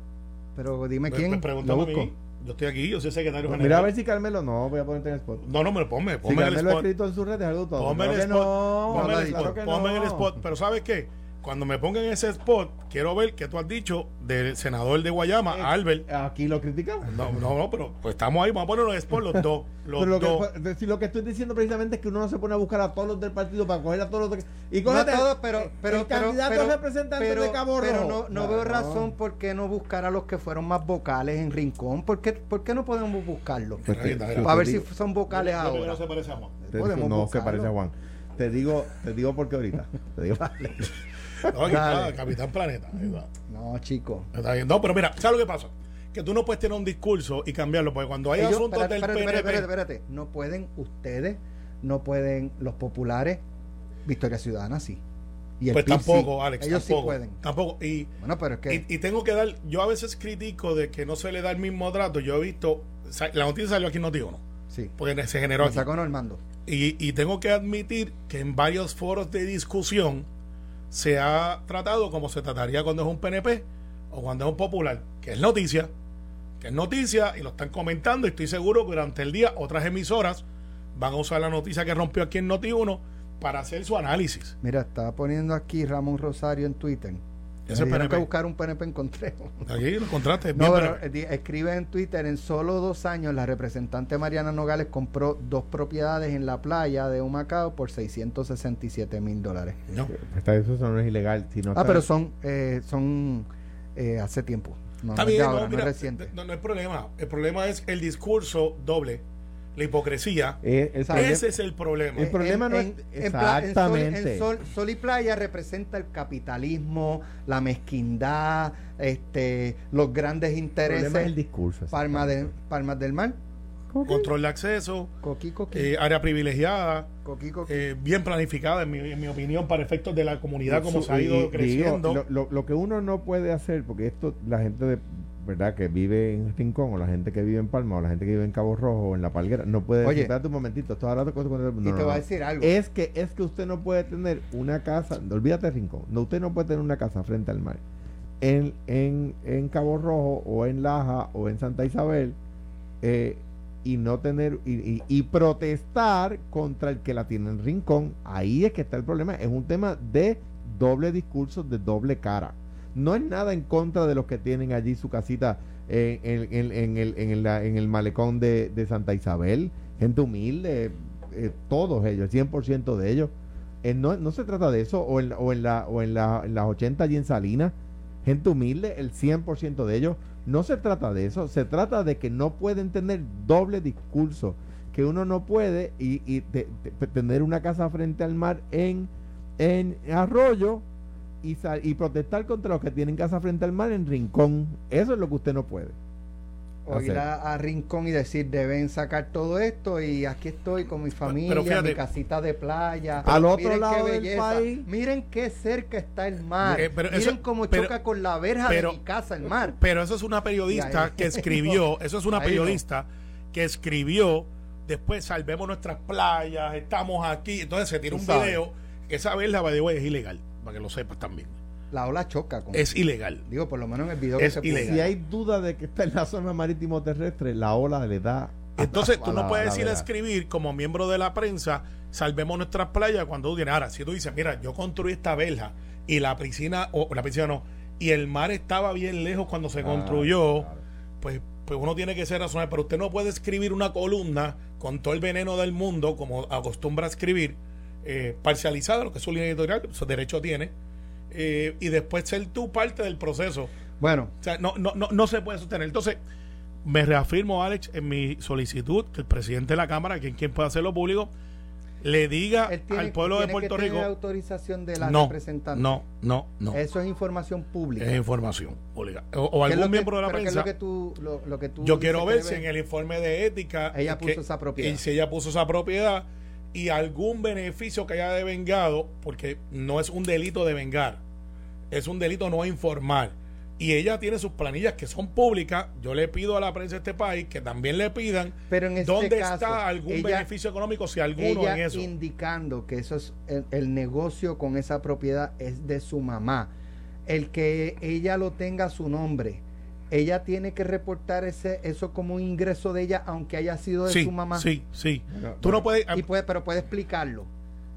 [SPEAKER 2] Pero dime
[SPEAKER 3] Me,
[SPEAKER 2] quién.
[SPEAKER 3] me
[SPEAKER 2] Lo
[SPEAKER 3] preguntan a
[SPEAKER 2] busco.
[SPEAKER 3] mí. Yo estoy aquí, yo soy secretario general.
[SPEAKER 4] Mira a ver si Carmelo, no, voy a ponerte en el spot.
[SPEAKER 3] No, no, me lo ponme,
[SPEAKER 4] Si
[SPEAKER 3] ponme en el
[SPEAKER 4] Carmelo ha
[SPEAKER 3] spot.
[SPEAKER 4] escrito en sus redes algo de Utuado.
[SPEAKER 3] Ponme
[SPEAKER 4] Claro
[SPEAKER 3] el spot.
[SPEAKER 4] no,
[SPEAKER 3] ponme en el
[SPEAKER 4] claro
[SPEAKER 3] spot. ponme el
[SPEAKER 4] no.
[SPEAKER 3] spot. Pero ¿sabes qué? Cuando me pongan ese spot, quiero ver qué tú has dicho del senador de Guayama,
[SPEAKER 4] Eh,
[SPEAKER 3] Albert.
[SPEAKER 4] Aquí lo criticamos.
[SPEAKER 3] No, no, no, pero pues estamos ahí, vamos a poner los spot los dos. Los
[SPEAKER 4] Pero lo
[SPEAKER 3] dos.
[SPEAKER 4] que, si lo que estoy diciendo precisamente es que uno no se pone a buscar a todos los del partido para coger a todos los de, y
[SPEAKER 2] No
[SPEAKER 4] cógete
[SPEAKER 2] todo, pero,
[SPEAKER 4] el-
[SPEAKER 2] pero,
[SPEAKER 4] el
[SPEAKER 2] pero-
[SPEAKER 4] candidato
[SPEAKER 2] pero-
[SPEAKER 4] representante
[SPEAKER 2] pero-
[SPEAKER 4] de Cabo
[SPEAKER 2] pero
[SPEAKER 4] Rojo.
[SPEAKER 2] no, no
[SPEAKER 4] Claro.
[SPEAKER 2] veo razón por qué no buscar a los que fueron más vocales en Rincón. ¿Por qué, por qué no podemos buscarlos? Para ver si son vocales ahora.
[SPEAKER 3] no se parece a Juan.
[SPEAKER 4] no se parece a Juan. Te digo, te digo porque ahorita. Te digo.
[SPEAKER 3] No, aquí está, Capitán Planeta.
[SPEAKER 2] No, chico.
[SPEAKER 3] Está bien. No, pero mira, ¿sabes lo que pasa? Que tú no puedes tener un discurso y cambiarlo, porque cuando hay
[SPEAKER 2] Ellos-
[SPEAKER 3] asuntos
[SPEAKER 2] espérate,
[SPEAKER 3] del
[SPEAKER 2] espérate,
[SPEAKER 3] PNP...
[SPEAKER 2] espérate, espérate, espérate. No pueden ustedes, no pueden los populares, Victoria Ciudadana sí. Y el
[SPEAKER 3] Pues
[SPEAKER 2] PIB
[SPEAKER 3] tampoco,
[SPEAKER 2] sí.
[SPEAKER 3] Alex,
[SPEAKER 2] Ellos
[SPEAKER 3] tampoco.
[SPEAKER 2] sí pueden.
[SPEAKER 3] Tampoco. Y,
[SPEAKER 2] Bueno, pero es que
[SPEAKER 3] y, y tengo que dar, yo a veces critico de que no se le da el mismo trato. Yo he visto, la noticia salió aquí en Noti1,
[SPEAKER 2] sí.
[SPEAKER 3] porque se generó
[SPEAKER 2] Me
[SPEAKER 3] aquí.
[SPEAKER 2] sacó Normando.
[SPEAKER 3] Y, y tengo que admitir que en varios foros de discusión se ha tratado como se trataría cuando es un PNP o cuando es un popular, que es noticia, que es noticia y lo están comentando y estoy seguro que durante el día otras emisoras van a usar la noticia que rompió aquí en Noti1 para hacer su análisis.
[SPEAKER 2] Mira, estaba poniendo aquí Ramón Rosario en Twitter.
[SPEAKER 3] Ese
[SPEAKER 2] Me que buscar un PNP encontré.
[SPEAKER 3] Aquí lo contraste.
[SPEAKER 2] No, pero eh, escribe en Twitter, en solo dos años la representante Mariana Nogales compró dos propiedades en la playa de Humacao por 667 mil dólares.
[SPEAKER 3] No.
[SPEAKER 4] Está, eso no es ilegal. Si no
[SPEAKER 2] Ah, pero son, eh, son eh, hace tiempo. No,
[SPEAKER 3] Está
[SPEAKER 2] no es de
[SPEAKER 3] bien,
[SPEAKER 2] ahora,
[SPEAKER 3] no,
[SPEAKER 2] no
[SPEAKER 3] mira,
[SPEAKER 2] es reciente.
[SPEAKER 3] no, no hay problema. El problema es el discurso doble, la hipocresía.
[SPEAKER 4] Eh, el
[SPEAKER 3] Ese es el problema.
[SPEAKER 4] El problema no es-
[SPEAKER 2] en
[SPEAKER 4] exactamente.
[SPEAKER 2] sol, en sol- Sol y Playa representa el capitalismo, la mezquindad, este, los grandes
[SPEAKER 4] el problema es el
[SPEAKER 2] intereses.
[SPEAKER 4] discurso.
[SPEAKER 2] Palma del, Palmas del Mar,
[SPEAKER 3] Control de acceso,
[SPEAKER 2] coqui, coqui,
[SPEAKER 3] eh, área privilegiada,
[SPEAKER 2] coqui, coqui.
[SPEAKER 3] eh, bien planificada, en mi, en mi opinión, para efectos de la comunidad, como
[SPEAKER 4] Su-
[SPEAKER 3] se ha
[SPEAKER 4] y-
[SPEAKER 3] ido
[SPEAKER 4] digo,
[SPEAKER 3] creciendo.
[SPEAKER 4] lo, lo- lo que uno no puede hacer, porque esto, la gente de verdad que vive en Rincón, o la gente que vive en Palma, o la gente que vive en Cabo Rojo, o en La Palguera, no puede
[SPEAKER 2] Oye.
[SPEAKER 4] espérate un momentito, esto ahora te cuento con el- no,
[SPEAKER 2] y
[SPEAKER 4] no,
[SPEAKER 2] te voy a
[SPEAKER 4] no.
[SPEAKER 2] decir algo.
[SPEAKER 4] Es que, es que usted no puede tener una casa, olvídate de Rincón, no, usted no puede tener una casa frente al mar. En, en, en Cabo Rojo, o en Laja, o en Santa Isabel, eh, y no tener y, y- y protestar contra el que la tiene en rincón ahí es que está el problema es un tema de doble discurso de doble cara no es nada en contra de los que tienen allí su casita en, en- en- en el, en, el, en el malecón de, de Santa Isabel. Gente humilde eh, todos ellos 100% de ellos. Eh, no, no se trata de eso. O en, o en, la, o en, la, en las 80 allí en Salinas. Gente humilde, el 100% de ellos. No se trata de eso, se trata de que no pueden tener doble discurso, que uno no puede y, y te- tener una casa frente al mar en, en Arroyo y, sal- y protestar contra los que tienen casa frente al mar en Rincón. Eso es lo que usted no puede.
[SPEAKER 2] o ir a, a Rincón y decir, deben sacar todo esto y aquí estoy con mi familia,
[SPEAKER 3] fíjate-
[SPEAKER 2] mi casita de playa.
[SPEAKER 4] Al otro
[SPEAKER 2] Miren qué
[SPEAKER 4] lado del país.
[SPEAKER 2] Miren qué cerca está el mar.
[SPEAKER 3] Eh, pero
[SPEAKER 2] Miren
[SPEAKER 3] eso-
[SPEAKER 2] cómo
[SPEAKER 3] pero-
[SPEAKER 2] choca con la verja
[SPEAKER 3] pero-
[SPEAKER 2] de mi casa el mar.
[SPEAKER 3] Pero eso es una periodista
[SPEAKER 2] ahí-
[SPEAKER 3] que escribió, eso es una
[SPEAKER 2] no.
[SPEAKER 3] periodista que escribió, después salvemos nuestras playas, estamos aquí, entonces se tira un
[SPEAKER 2] sabes.
[SPEAKER 3] video, esa by the way, es ilegal, para que lo sepas también.
[SPEAKER 2] La ola choca con...
[SPEAKER 3] Es ilegal.
[SPEAKER 2] Digo, por lo menos en el video
[SPEAKER 3] Es
[SPEAKER 2] que se
[SPEAKER 3] ilegal.
[SPEAKER 2] puso.
[SPEAKER 4] Si hay duda de que está en la zona marítimo terrestre, la ola le da. a-
[SPEAKER 3] Entonces
[SPEAKER 4] a
[SPEAKER 3] tú
[SPEAKER 4] la-
[SPEAKER 3] no puedes ir a escribir como miembro de la prensa, salvemos nuestras playas cuando tú tienes. Ahora, si tú dices, mira, yo construí esta verja y la piscina, o la piscina no, y el mar estaba bien lejos cuando se
[SPEAKER 4] Claro,
[SPEAKER 3] construyó,
[SPEAKER 4] claro.
[SPEAKER 3] pues, pues uno tiene que ser razonable. Pero usted no puede escribir una columna con todo el veneno del mundo, como acostumbra a escribir, eh, parcializada, lo que es su línea editorial, su derecho tiene, eh, y después ser tú parte del proceso.
[SPEAKER 2] Bueno,
[SPEAKER 3] O sea, no, no, no, no se puede sostener. Entonces, me reafirmo, Alex, en mi solicitud que el presidente de la Cámara, quien, quien pueda hacerlo público, le diga
[SPEAKER 2] tiene-
[SPEAKER 3] al pueblo de Puerto
[SPEAKER 2] que tener
[SPEAKER 3] Rico.
[SPEAKER 2] autorización de la
[SPEAKER 3] No,
[SPEAKER 2] representante.
[SPEAKER 3] no, no, no.
[SPEAKER 2] Eso es información pública.
[SPEAKER 3] Es información pública. O, o
[SPEAKER 2] ¿Qué es lo
[SPEAKER 3] algún
[SPEAKER 2] que-
[SPEAKER 3] miembro de la prensa.
[SPEAKER 2] lo que tú, lo, lo que tú
[SPEAKER 3] Yo quiero ver si en el informe de ética.
[SPEAKER 2] Ella puso esa propiedad.
[SPEAKER 3] y si ella puso esa propiedad y algún beneficio que haya devengado, porque no es un delito de vengar, es un delito no informar. Y ella tiene sus planillas que son públicas. Yo le pido a la prensa de este país que también le pidan
[SPEAKER 2] Pero en este
[SPEAKER 3] dónde
[SPEAKER 2] caso,
[SPEAKER 3] está algún
[SPEAKER 2] ella-
[SPEAKER 3] beneficio económico, si alguno
[SPEAKER 2] ella
[SPEAKER 3] en eso.
[SPEAKER 2] indicando que eso es el, el negocio con esa propiedad es de su mamá. El que ella lo tenga a su nombre, ella tiene que reportar ese eso como un ingreso de ella, aunque haya sido de
[SPEAKER 3] Sí,
[SPEAKER 2] su mamá.
[SPEAKER 3] sí, sí.
[SPEAKER 4] Bueno,
[SPEAKER 3] Tú no puedes.
[SPEAKER 2] Y puede, pero puede explicarlo.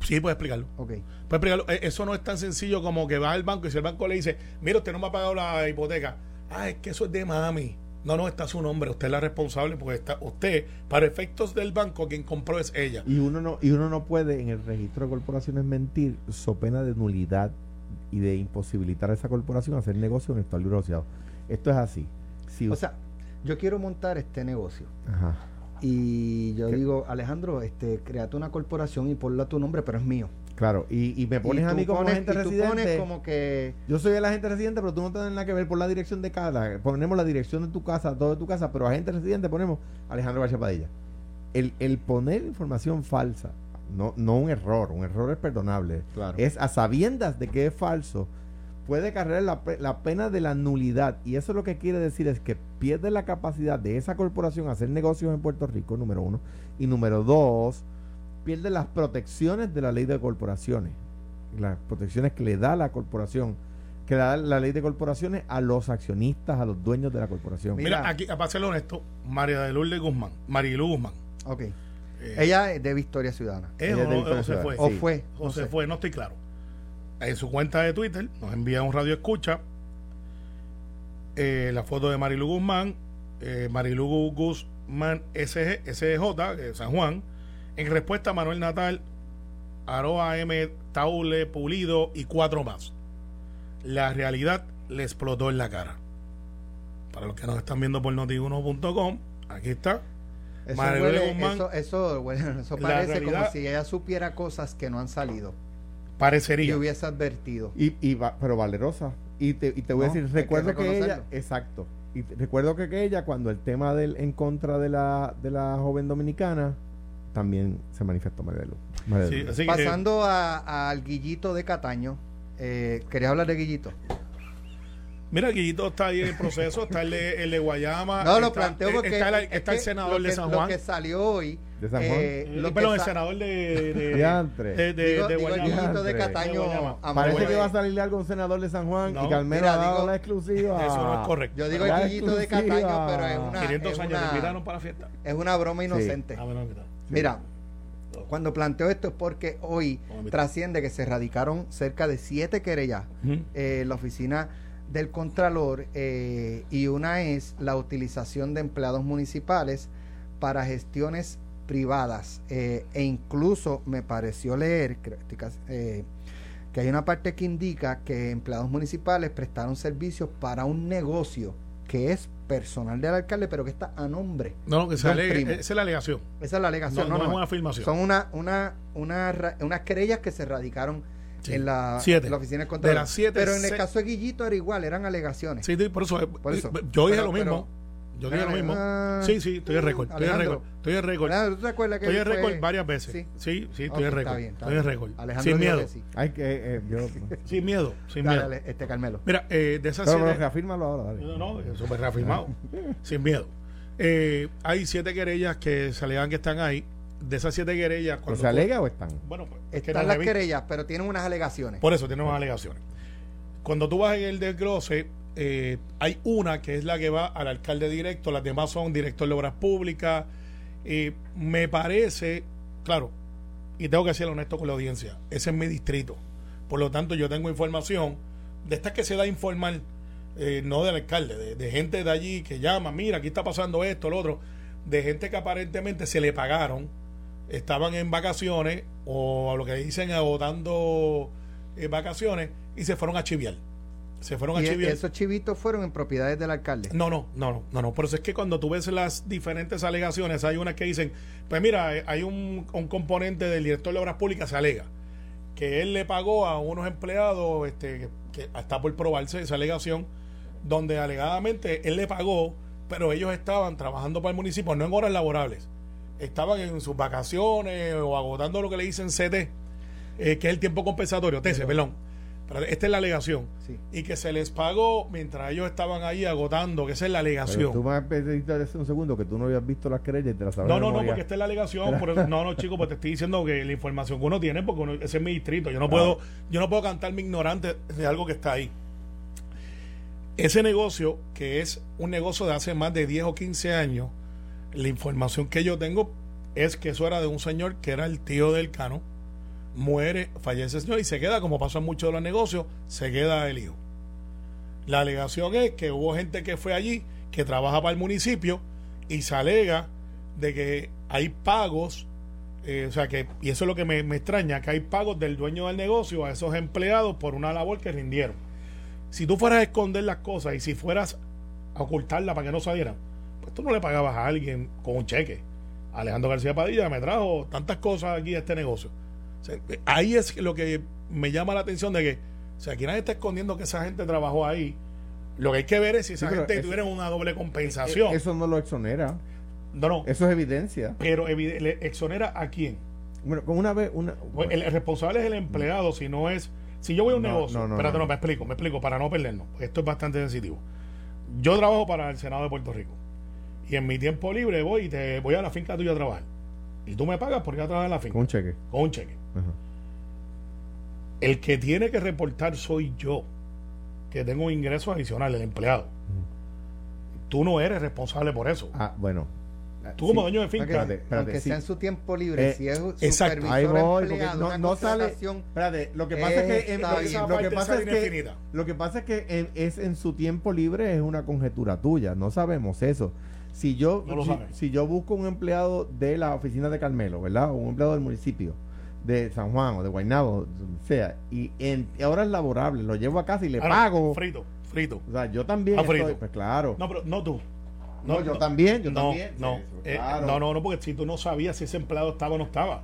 [SPEAKER 3] sí, puedes explicarlo.
[SPEAKER 2] Ok.
[SPEAKER 3] Puedes explicarlo. Eh, Eso no es tan sencillo como que va al banco y si el banco le dice, mira, usted no me ha pagado la hipoteca. Ah, es que eso es de mami. No, no, está su nombre. Usted es la responsable porque está usted, para efectos del banco, quien compró es ella.
[SPEAKER 4] Y uno no y uno no puede en el registro de corporaciones mentir so pena de nulidad y de imposibilitar a esa corporación hacer negocio en el estado libre asociado. Esto es así. Si
[SPEAKER 2] O sea, yo quiero montar este negocio.
[SPEAKER 4] Ajá.
[SPEAKER 2] Y yo
[SPEAKER 4] ¿Qué?
[SPEAKER 2] digo, Alejandro, este, créate una corporación y ponla tu nombre, pero es mío.
[SPEAKER 4] claro, y, y me pones
[SPEAKER 2] Y
[SPEAKER 4] a mí como
[SPEAKER 2] pones-
[SPEAKER 4] agente
[SPEAKER 2] y tú
[SPEAKER 4] residente.
[SPEAKER 2] pones como que
[SPEAKER 4] Yo soy el agente residente, pero tú no tienes nada que ver por la dirección de cada. Ponemos la dirección de tu casa, todo de tu casa, pero agente residente ponemos Alejandro García Padilla. El, el poner información falsa, no, no un error, un error es perdonable,
[SPEAKER 2] Claro.
[SPEAKER 4] es a sabiendas de que es falso, puede cargar la, pe- la pena de la nulidad. Y eso lo que quiere decir es que pierde la capacidad de esa corporación a hacer negocios en Puerto Rico, número uno. Y número dos, pierde las protecciones de la ley de corporaciones. Las protecciones que le da la corporación, que le da la ley de corporaciones a los accionistas, a los dueños de la corporación.
[SPEAKER 3] Mira,
[SPEAKER 2] Mira.
[SPEAKER 3] aquí, para ser honesto, María de Lourdes Guzmán, Marilu Guzmán.
[SPEAKER 2] Ok.
[SPEAKER 3] eh,
[SPEAKER 2] Ella es de Victoria Ciudadana.
[SPEAKER 3] ¿es
[SPEAKER 4] ella
[SPEAKER 3] o,
[SPEAKER 4] es de
[SPEAKER 3] no-
[SPEAKER 4] Victoria
[SPEAKER 3] o se
[SPEAKER 4] Ciudadana.
[SPEAKER 3] fue?
[SPEAKER 2] O
[SPEAKER 4] Sí.
[SPEAKER 2] fue.
[SPEAKER 3] O
[SPEAKER 2] no
[SPEAKER 3] se
[SPEAKER 2] sé.
[SPEAKER 3] fue, no estoy claro. En su cuenta de Twitter nos envía un radio escucha eh, la foto de Marilu Guzmán, eh, Marilu Guzmán SG, SJ, de San Juan, en respuesta a Manuel Natal, Aroa M, Taule, Pulido y cuatro más. La realidad le explotó en la cara. Para los que nos están viendo por notiuno.com, aquí está.
[SPEAKER 2] Eso, huele-
[SPEAKER 3] Lourdes Guzmán,
[SPEAKER 2] eso, eso, bueno, eso
[SPEAKER 3] la
[SPEAKER 2] parece como si ella supiera cosas que no han salido
[SPEAKER 3] Parecería.
[SPEAKER 2] hubiese advertido.
[SPEAKER 4] Y, y va- pero valerosa. Y te, y te voy
[SPEAKER 2] No,
[SPEAKER 4] a decir,
[SPEAKER 2] que
[SPEAKER 4] recuerdo que, ella, exacto. Y te- recuerdo que, que ella, cuando el tema del en contra de la, de la joven dominicana, también se manifestó María de Luz. María de
[SPEAKER 3] Sí,
[SPEAKER 4] Luz.
[SPEAKER 3] así que-
[SPEAKER 2] Pasando a- al Guillito de Cataño, eh, ¿querías hablar de Guillito?
[SPEAKER 3] Mira, Guillito está ahí en el proceso, está el de, el de Guayama.
[SPEAKER 2] No, lo
[SPEAKER 3] está,
[SPEAKER 2] planteo
[SPEAKER 3] eh,
[SPEAKER 2] porque
[SPEAKER 3] Está, el,
[SPEAKER 2] es
[SPEAKER 3] está el
[SPEAKER 2] que
[SPEAKER 3] senador
[SPEAKER 2] lo
[SPEAKER 3] de
[SPEAKER 2] que-
[SPEAKER 3] San
[SPEAKER 2] Lo
[SPEAKER 3] Juan.
[SPEAKER 2] que salió hoy,
[SPEAKER 4] ¿De San Juan?
[SPEAKER 2] eh, lo que
[SPEAKER 3] perdón, el senador de, de, de, de-
[SPEAKER 2] digo,
[SPEAKER 3] de
[SPEAKER 2] digo el
[SPEAKER 3] Guayama.
[SPEAKER 2] Guillito de
[SPEAKER 4] De
[SPEAKER 2] Cataño.
[SPEAKER 4] Parece que
[SPEAKER 2] de-
[SPEAKER 4] va a salirle algo a un senador de San Juan
[SPEAKER 3] No.
[SPEAKER 4] y Carmelo
[SPEAKER 2] Mira,
[SPEAKER 4] ha dado
[SPEAKER 2] digo-
[SPEAKER 4] la exclusiva.
[SPEAKER 3] Eso no es correcto.
[SPEAKER 2] Yo digo el Guillito de. Cataño, pero es una,
[SPEAKER 3] 500
[SPEAKER 2] es
[SPEAKER 3] años,
[SPEAKER 2] una-
[SPEAKER 3] te invitaron para la fiesta.
[SPEAKER 2] es una broma inocente.
[SPEAKER 3] Ah, bueno.
[SPEAKER 2] Mira, cuando planteo esto es porque hoy trasciende que se radicaron cerca de siete querellas eh, en la oficina del Contralor eh, y una es la utilización de empleados municipales para gestiones privadas eh, e incluso me pareció leer eh, que hay una parte que indica que empleados municipales prestaron servicios para un negocio que es personal del alcalde pero que está a nombre
[SPEAKER 3] No, que se alegue- esa es la alegación.
[SPEAKER 2] esa es la alegación
[SPEAKER 3] No,
[SPEAKER 2] no,
[SPEAKER 3] no es una afirmación.
[SPEAKER 2] son una, una, una, unas querellas que se radicaron
[SPEAKER 3] Sí.
[SPEAKER 2] en, la,
[SPEAKER 3] Siete.
[SPEAKER 2] en la oficina del Contralor.
[SPEAKER 3] De las siete,
[SPEAKER 2] pero en el caso de Guillito era igual, eran alegaciones.
[SPEAKER 3] Sí, sí, por eso, eh,
[SPEAKER 2] Por eso.
[SPEAKER 3] Yo dije
[SPEAKER 2] Pero-
[SPEAKER 3] lo mismo.
[SPEAKER 2] pero-
[SPEAKER 3] yo dije lo
[SPEAKER 2] Espérame,
[SPEAKER 3] mismo.
[SPEAKER 2] ah,
[SPEAKER 3] sí, sí, estoy en récord. Estoy
[SPEAKER 2] Alejandro.
[SPEAKER 3] récord. Estoy en récord.
[SPEAKER 2] ¿tú te acuerdas que
[SPEAKER 3] Estoy
[SPEAKER 2] fue-
[SPEAKER 3] récord varias veces.
[SPEAKER 2] Sí.
[SPEAKER 3] Sí, sí, estoy
[SPEAKER 2] está
[SPEAKER 3] récord.
[SPEAKER 2] bien, está
[SPEAKER 3] Estoy
[SPEAKER 2] bien.
[SPEAKER 3] récord. Sin miedo.
[SPEAKER 4] Hay que, eh, yo,
[SPEAKER 3] Sin miedo. Sin
[SPEAKER 2] Dale,
[SPEAKER 3] miedo.
[SPEAKER 2] dale, este Carmelo.
[SPEAKER 3] Mira, eh, de esas
[SPEAKER 4] pero, reafírmalo ahora, dale.
[SPEAKER 3] No, no, súper reafirmado. sin miedo. Eh, hay siete querellas que se alegan que están ahí. De esas siete querellas.
[SPEAKER 4] ¿Pero
[SPEAKER 3] cuando
[SPEAKER 4] se
[SPEAKER 3] tú-
[SPEAKER 4] alega o están?
[SPEAKER 3] Bueno, pues, es que
[SPEAKER 2] Están
[SPEAKER 3] no
[SPEAKER 2] las
[SPEAKER 3] revi-
[SPEAKER 2] querellas, pero tienen unas alegaciones.
[SPEAKER 3] Por eso tenemos alegaciones. Cuando tú vas en el desglose, eh, hay una que es la que va al alcalde directo, las demás son director de obras públicas. Eh, me parece, claro, y tengo que ser honesto con la audiencia, ese es mi distrito. Por lo tanto, yo tengo información de estas que se da a informar, eh, no del alcalde, de, de gente de allí que llama, mira, aquí está pasando esto, lo otro, de gente que aparentemente se le pagaron, estaban en vacaciones o a lo que dicen agotando eh, vacaciones y se fueron a chiviar. Se fueron a chiviar.
[SPEAKER 2] esos chivitos fueron en propiedades del alcalde.
[SPEAKER 3] No, no, no, no, no, no. Por eso es que cuando tú ves las diferentes alegaciones, hay unas que dicen, pues mira, eh, hay un, un componente del director de obras públicas, se alega, que él le pagó a unos empleados, este, que, que está por probarse esa alegación, donde alegadamente él le pagó, pero ellos estaban trabajando para el municipio, no en horas laborables, estaban en sus vacaciones o agotando lo que le dicen CT, eh, que es el tiempo compensatorio, TC, perdón. Pero Esta es la alegación.
[SPEAKER 2] Sí.
[SPEAKER 3] Y que se les pagó mientras ellos estaban ahí agotando, que esa es la
[SPEAKER 4] Pero
[SPEAKER 3] alegación.
[SPEAKER 4] tú me hace un segundo que tú no habías visto las querellas y te las
[SPEAKER 3] No, no, no, porque esta es la alegación. por eso- no, no, chico, pues te estoy diciendo que la información que uno tiene, porque uno- ese es mi distrito. Yo no puedo, yo no puedo cantarme ignorante de algo que está ahí. Ese negocio, que es un negocio de hace más de 10 o 15 años, la información que yo tengo es que eso era de un señor que era el tío del cano, muere, fallece el señor y se queda, como pasa en muchos de los negocios, se queda el hijo. La alegación es que hubo gente que fue allí, que trabaja para el municipio, y se alega de que hay pagos, eh, o sea que, y eso es lo que me, me extraña, que hay pagos del dueño del negocio a esos empleados por una labor que rindieron. Si tú fueras a esconder las cosas y si fueras a ocultarlas para que no salieran, tú no le pagabas a alguien con un cheque. Alejandro García Padilla me trajo tantas cosas aquí a este negocio. O sea, eh, ahí es lo que me llama la atención de que, o sea, aquí nadie está escondiendo que esa gente trabajó ahí. Lo que hay que ver es si esa
[SPEAKER 4] Sí,
[SPEAKER 3] gente
[SPEAKER 4] eso-
[SPEAKER 3] tuviera una doble compensación.
[SPEAKER 4] Eh, Eso no lo exonera.
[SPEAKER 3] no, no.
[SPEAKER 4] Eso es evidencia.
[SPEAKER 3] Pero le exonera a quién.
[SPEAKER 4] Bueno, con una vez. Una,
[SPEAKER 3] Pues el, el responsable es el empleado, si no es. Si yo voy a un
[SPEAKER 4] No,
[SPEAKER 3] negocio,
[SPEAKER 4] no, no,
[SPEAKER 3] espérate,
[SPEAKER 4] no.
[SPEAKER 3] me explico, me explico, para no perdernos. Esto es bastante sensitivo. Yo trabajo para el Senado de Puerto Rico. Y en mi tiempo libre voy y te voy a la finca tuya a trabajar. Y tú me pagas por ir a trabajar en la finca.
[SPEAKER 4] con un cheque.
[SPEAKER 3] Con un cheque.
[SPEAKER 4] Ajá.
[SPEAKER 3] El que tiene que reportar soy yo, que tengo ingresos adicionales, el empleado. Tú no eres responsable por eso.
[SPEAKER 4] Ah, bueno.
[SPEAKER 3] Tú como
[SPEAKER 4] Sí.
[SPEAKER 3] dueño de finca.
[SPEAKER 4] Espérate, espérate,
[SPEAKER 2] Aunque
[SPEAKER 4] sí.
[SPEAKER 2] sea en su tiempo libre,
[SPEAKER 4] Eh,
[SPEAKER 2] si es
[SPEAKER 3] exacto.
[SPEAKER 2] supervisor
[SPEAKER 4] Ahí voy, porque
[SPEAKER 2] empleado,
[SPEAKER 4] no,
[SPEAKER 2] una
[SPEAKER 4] no sale. Espérate, lo que pasa es que. en- lo, que- pasa es que.
[SPEAKER 3] indefinida.
[SPEAKER 4] Lo que pasa es que en- es en su tiempo libre es una conjetura tuya. No sabemos eso. Si yo,
[SPEAKER 3] No
[SPEAKER 4] si, yo busco un empleado de la oficina de Carmelo, ¿verdad? O un empleado del municipio de San Juan o de Guaynabo, sea, y en horas laborables lo llevo a casa y le
[SPEAKER 3] Ahora,
[SPEAKER 4] pago.
[SPEAKER 3] Frito, frito.
[SPEAKER 4] O sea, yo también.
[SPEAKER 3] Ah, frito.
[SPEAKER 4] estoy- pues claro.
[SPEAKER 3] No, pero no tú.
[SPEAKER 4] No, yo también, yo
[SPEAKER 3] no,
[SPEAKER 4] también.
[SPEAKER 3] No,
[SPEAKER 4] Eso,
[SPEAKER 3] eh,
[SPEAKER 4] claro.
[SPEAKER 3] no, no, no, porque si tú no sabías si ese empleado estaba o no estaba.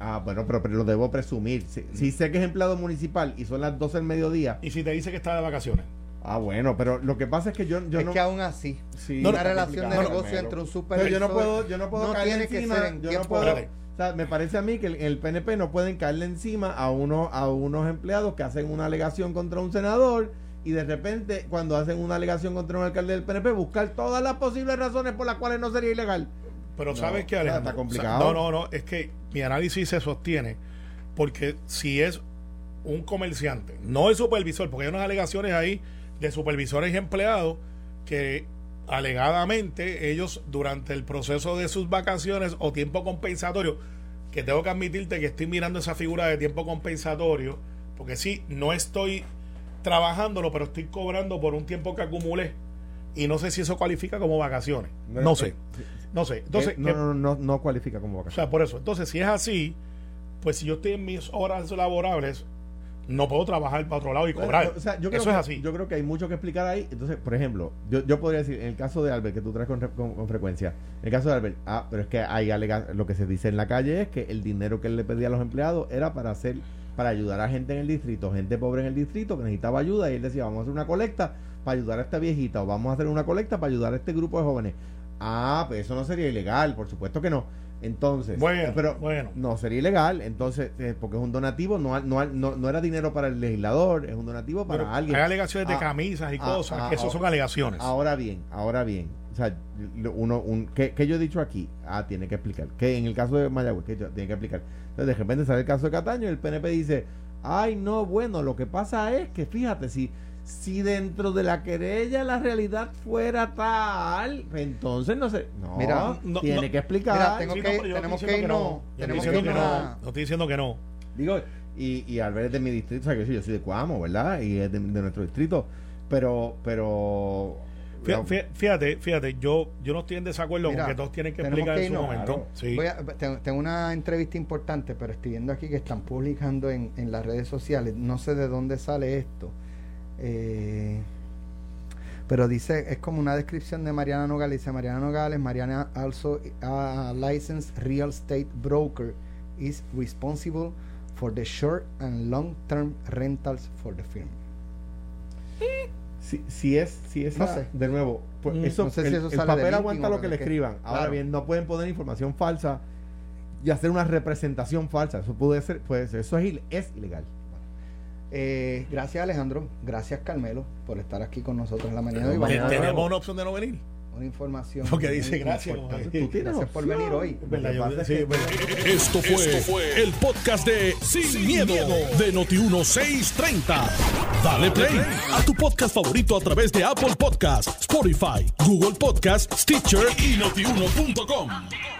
[SPEAKER 4] Ah, bueno, pero, pero lo debo presumir. Si, si sé que es empleado municipal y son las 12 del mediodía.
[SPEAKER 3] Y si te dice que está de vacaciones.
[SPEAKER 4] Ah, bueno, pero lo que pasa es que yo, yo
[SPEAKER 2] es
[SPEAKER 4] no.
[SPEAKER 2] que aún así,
[SPEAKER 4] Sí,
[SPEAKER 3] No,
[SPEAKER 2] una
[SPEAKER 3] no,
[SPEAKER 2] relación de
[SPEAKER 4] complicado,
[SPEAKER 2] negocio entre un
[SPEAKER 4] Pero
[SPEAKER 2] supervisor
[SPEAKER 4] yo no puedo, yo no puedo
[SPEAKER 2] no
[SPEAKER 4] caerle
[SPEAKER 2] tiene que
[SPEAKER 4] encima,
[SPEAKER 2] ser en
[SPEAKER 4] yo no puedo,
[SPEAKER 3] Espérate.
[SPEAKER 4] o sea, me parece a mí que el, el PNP no pueden caerle encima a uno, a unos empleados que hacen una alegación contra un senador y de repente cuando hacen una alegación contra un alcalde del PNP buscar todas las posibles razones por las cuales no sería ilegal.
[SPEAKER 3] Pero
[SPEAKER 4] No,
[SPEAKER 3] sabes que
[SPEAKER 4] está
[SPEAKER 3] Alejandro.
[SPEAKER 4] complicado.
[SPEAKER 3] O sea, no, no, no. Es que mi análisis se sostiene porque si es un comerciante, no el supervisor, porque hay unas alegaciones ahí de supervisores y empleados que alegadamente ellos durante el proceso de sus vacaciones o tiempo compensatorio, que tengo que admitirte que estoy mirando esa figura de tiempo compensatorio, porque sí, no estoy trabajándolo, pero estoy cobrando por un tiempo que acumulé y no sé si eso cualifica como vacaciones. No sé, no sé. Entonces,
[SPEAKER 4] Eh, no,
[SPEAKER 3] ¿qué-
[SPEAKER 4] no, no, no cualifica como
[SPEAKER 3] o
[SPEAKER 4] vacación.
[SPEAKER 3] sea, por eso. Entonces, si es así, pues si yo estoy en mis horas laborables, no puedo trabajar para otro lado y cobrar.
[SPEAKER 4] O sea, yo creo
[SPEAKER 3] eso
[SPEAKER 4] que,
[SPEAKER 3] es así.
[SPEAKER 4] Yo creo que hay mucho que explicar ahí. Entonces, por ejemplo, yo, yo podría decir, en el caso de Albert, que tú traes con, con- con frecuencia, en el caso de Albert, ah, pero es que hay lo que se dice en la calle es que el dinero que él le pedía a los empleados era para hacer, para ayudar a gente en el distrito, gente pobre en el distrito que necesitaba ayuda, y él decía, vamos a hacer una colecta para ayudar a esta viejita, o vamos a hacer una colecta para ayudar a este grupo de jóvenes. Ah, pues eso no sería ilegal, por supuesto que no. Entonces,
[SPEAKER 3] Bueno,
[SPEAKER 4] pero
[SPEAKER 3] bueno.
[SPEAKER 4] no sería ilegal, entonces, eh, porque es un donativo, no, no, no, no era dinero para el legislador, es un donativo para
[SPEAKER 3] Pero
[SPEAKER 4] alguien.
[SPEAKER 3] Hay alegaciones de
[SPEAKER 4] Ah,
[SPEAKER 3] camisas y
[SPEAKER 4] ah,
[SPEAKER 3] cosas,
[SPEAKER 4] ah,
[SPEAKER 3] que eso
[SPEAKER 4] ah,
[SPEAKER 3] son alegaciones.
[SPEAKER 4] Ahora bien, ahora bien, o sea, uno, un, ¿qué, qué yo he dicho aquí? Ah, tiene que explicar. Que en el caso de Mayagüez, que tiene que explicar. Entonces, de repente sale el caso de Cataño y el PNP dice, ay, no, bueno, lo que pasa es que fíjate, si, si dentro de la querella la realidad fuera tal, entonces no sé. No,
[SPEAKER 2] Mira,
[SPEAKER 3] no,
[SPEAKER 4] tiene
[SPEAKER 3] no.
[SPEAKER 4] que explicar.
[SPEAKER 2] Mira, tengo
[SPEAKER 3] Sí,
[SPEAKER 2] que-
[SPEAKER 3] no,
[SPEAKER 2] tenemos
[SPEAKER 3] estoy
[SPEAKER 2] que irnos- tenemos irnos
[SPEAKER 3] no. No estoy diciendo que no.
[SPEAKER 4] Digo, y, y Albert es de mi distrito, o sea, que yo soy de Cuamo, ¿verdad? Y es de, de nuestro distrito. Pero, pero.
[SPEAKER 3] Fí- fí- Fíjate, fíjate, yo, yo no estoy en desacuerdo
[SPEAKER 2] Mira,
[SPEAKER 3] con que todos tienen que explicar
[SPEAKER 2] que
[SPEAKER 3] en su momento.
[SPEAKER 4] Claro.
[SPEAKER 3] Sí.
[SPEAKER 2] Voy a- tengo, tengo una entrevista importante, pero estoy viendo aquí que están publicando en, en las redes sociales. No sé de dónde sale esto. Eh, pero dice, es como una descripción de Mariana Nogales. Dice Mariana Nogales, Mariana also a licensed real estate broker is responsible for the short and long term rentals for the firm.
[SPEAKER 4] Si, si es, si es
[SPEAKER 2] No sé.
[SPEAKER 4] de nuevo, pues
[SPEAKER 2] Mm,
[SPEAKER 4] eso,
[SPEAKER 2] no sé si
[SPEAKER 4] el,
[SPEAKER 2] eso
[SPEAKER 4] el
[SPEAKER 2] sale
[SPEAKER 4] papel aguanta lo que le escriban. Ahora bien, no pueden poner información falsa y hacer una representación falsa. Eso puede ser, pues eso es, es ilegal.
[SPEAKER 2] Eh, gracias Alejandro, gracias Carmelo por estar aquí con nosotros en la mañana hoy. A
[SPEAKER 3] Tenemos una opción de no venir.
[SPEAKER 2] una información.
[SPEAKER 3] Porque dice gracias,
[SPEAKER 4] Tú
[SPEAKER 2] Gracias por venir hoy.
[SPEAKER 1] Esto fue, el podcast de Sin, miedo, de Noti1630. Dale play a tu podcast favorito a través de Apple Podcasts, Spotify, Google Podcasts, Stitcher y notiuno.com.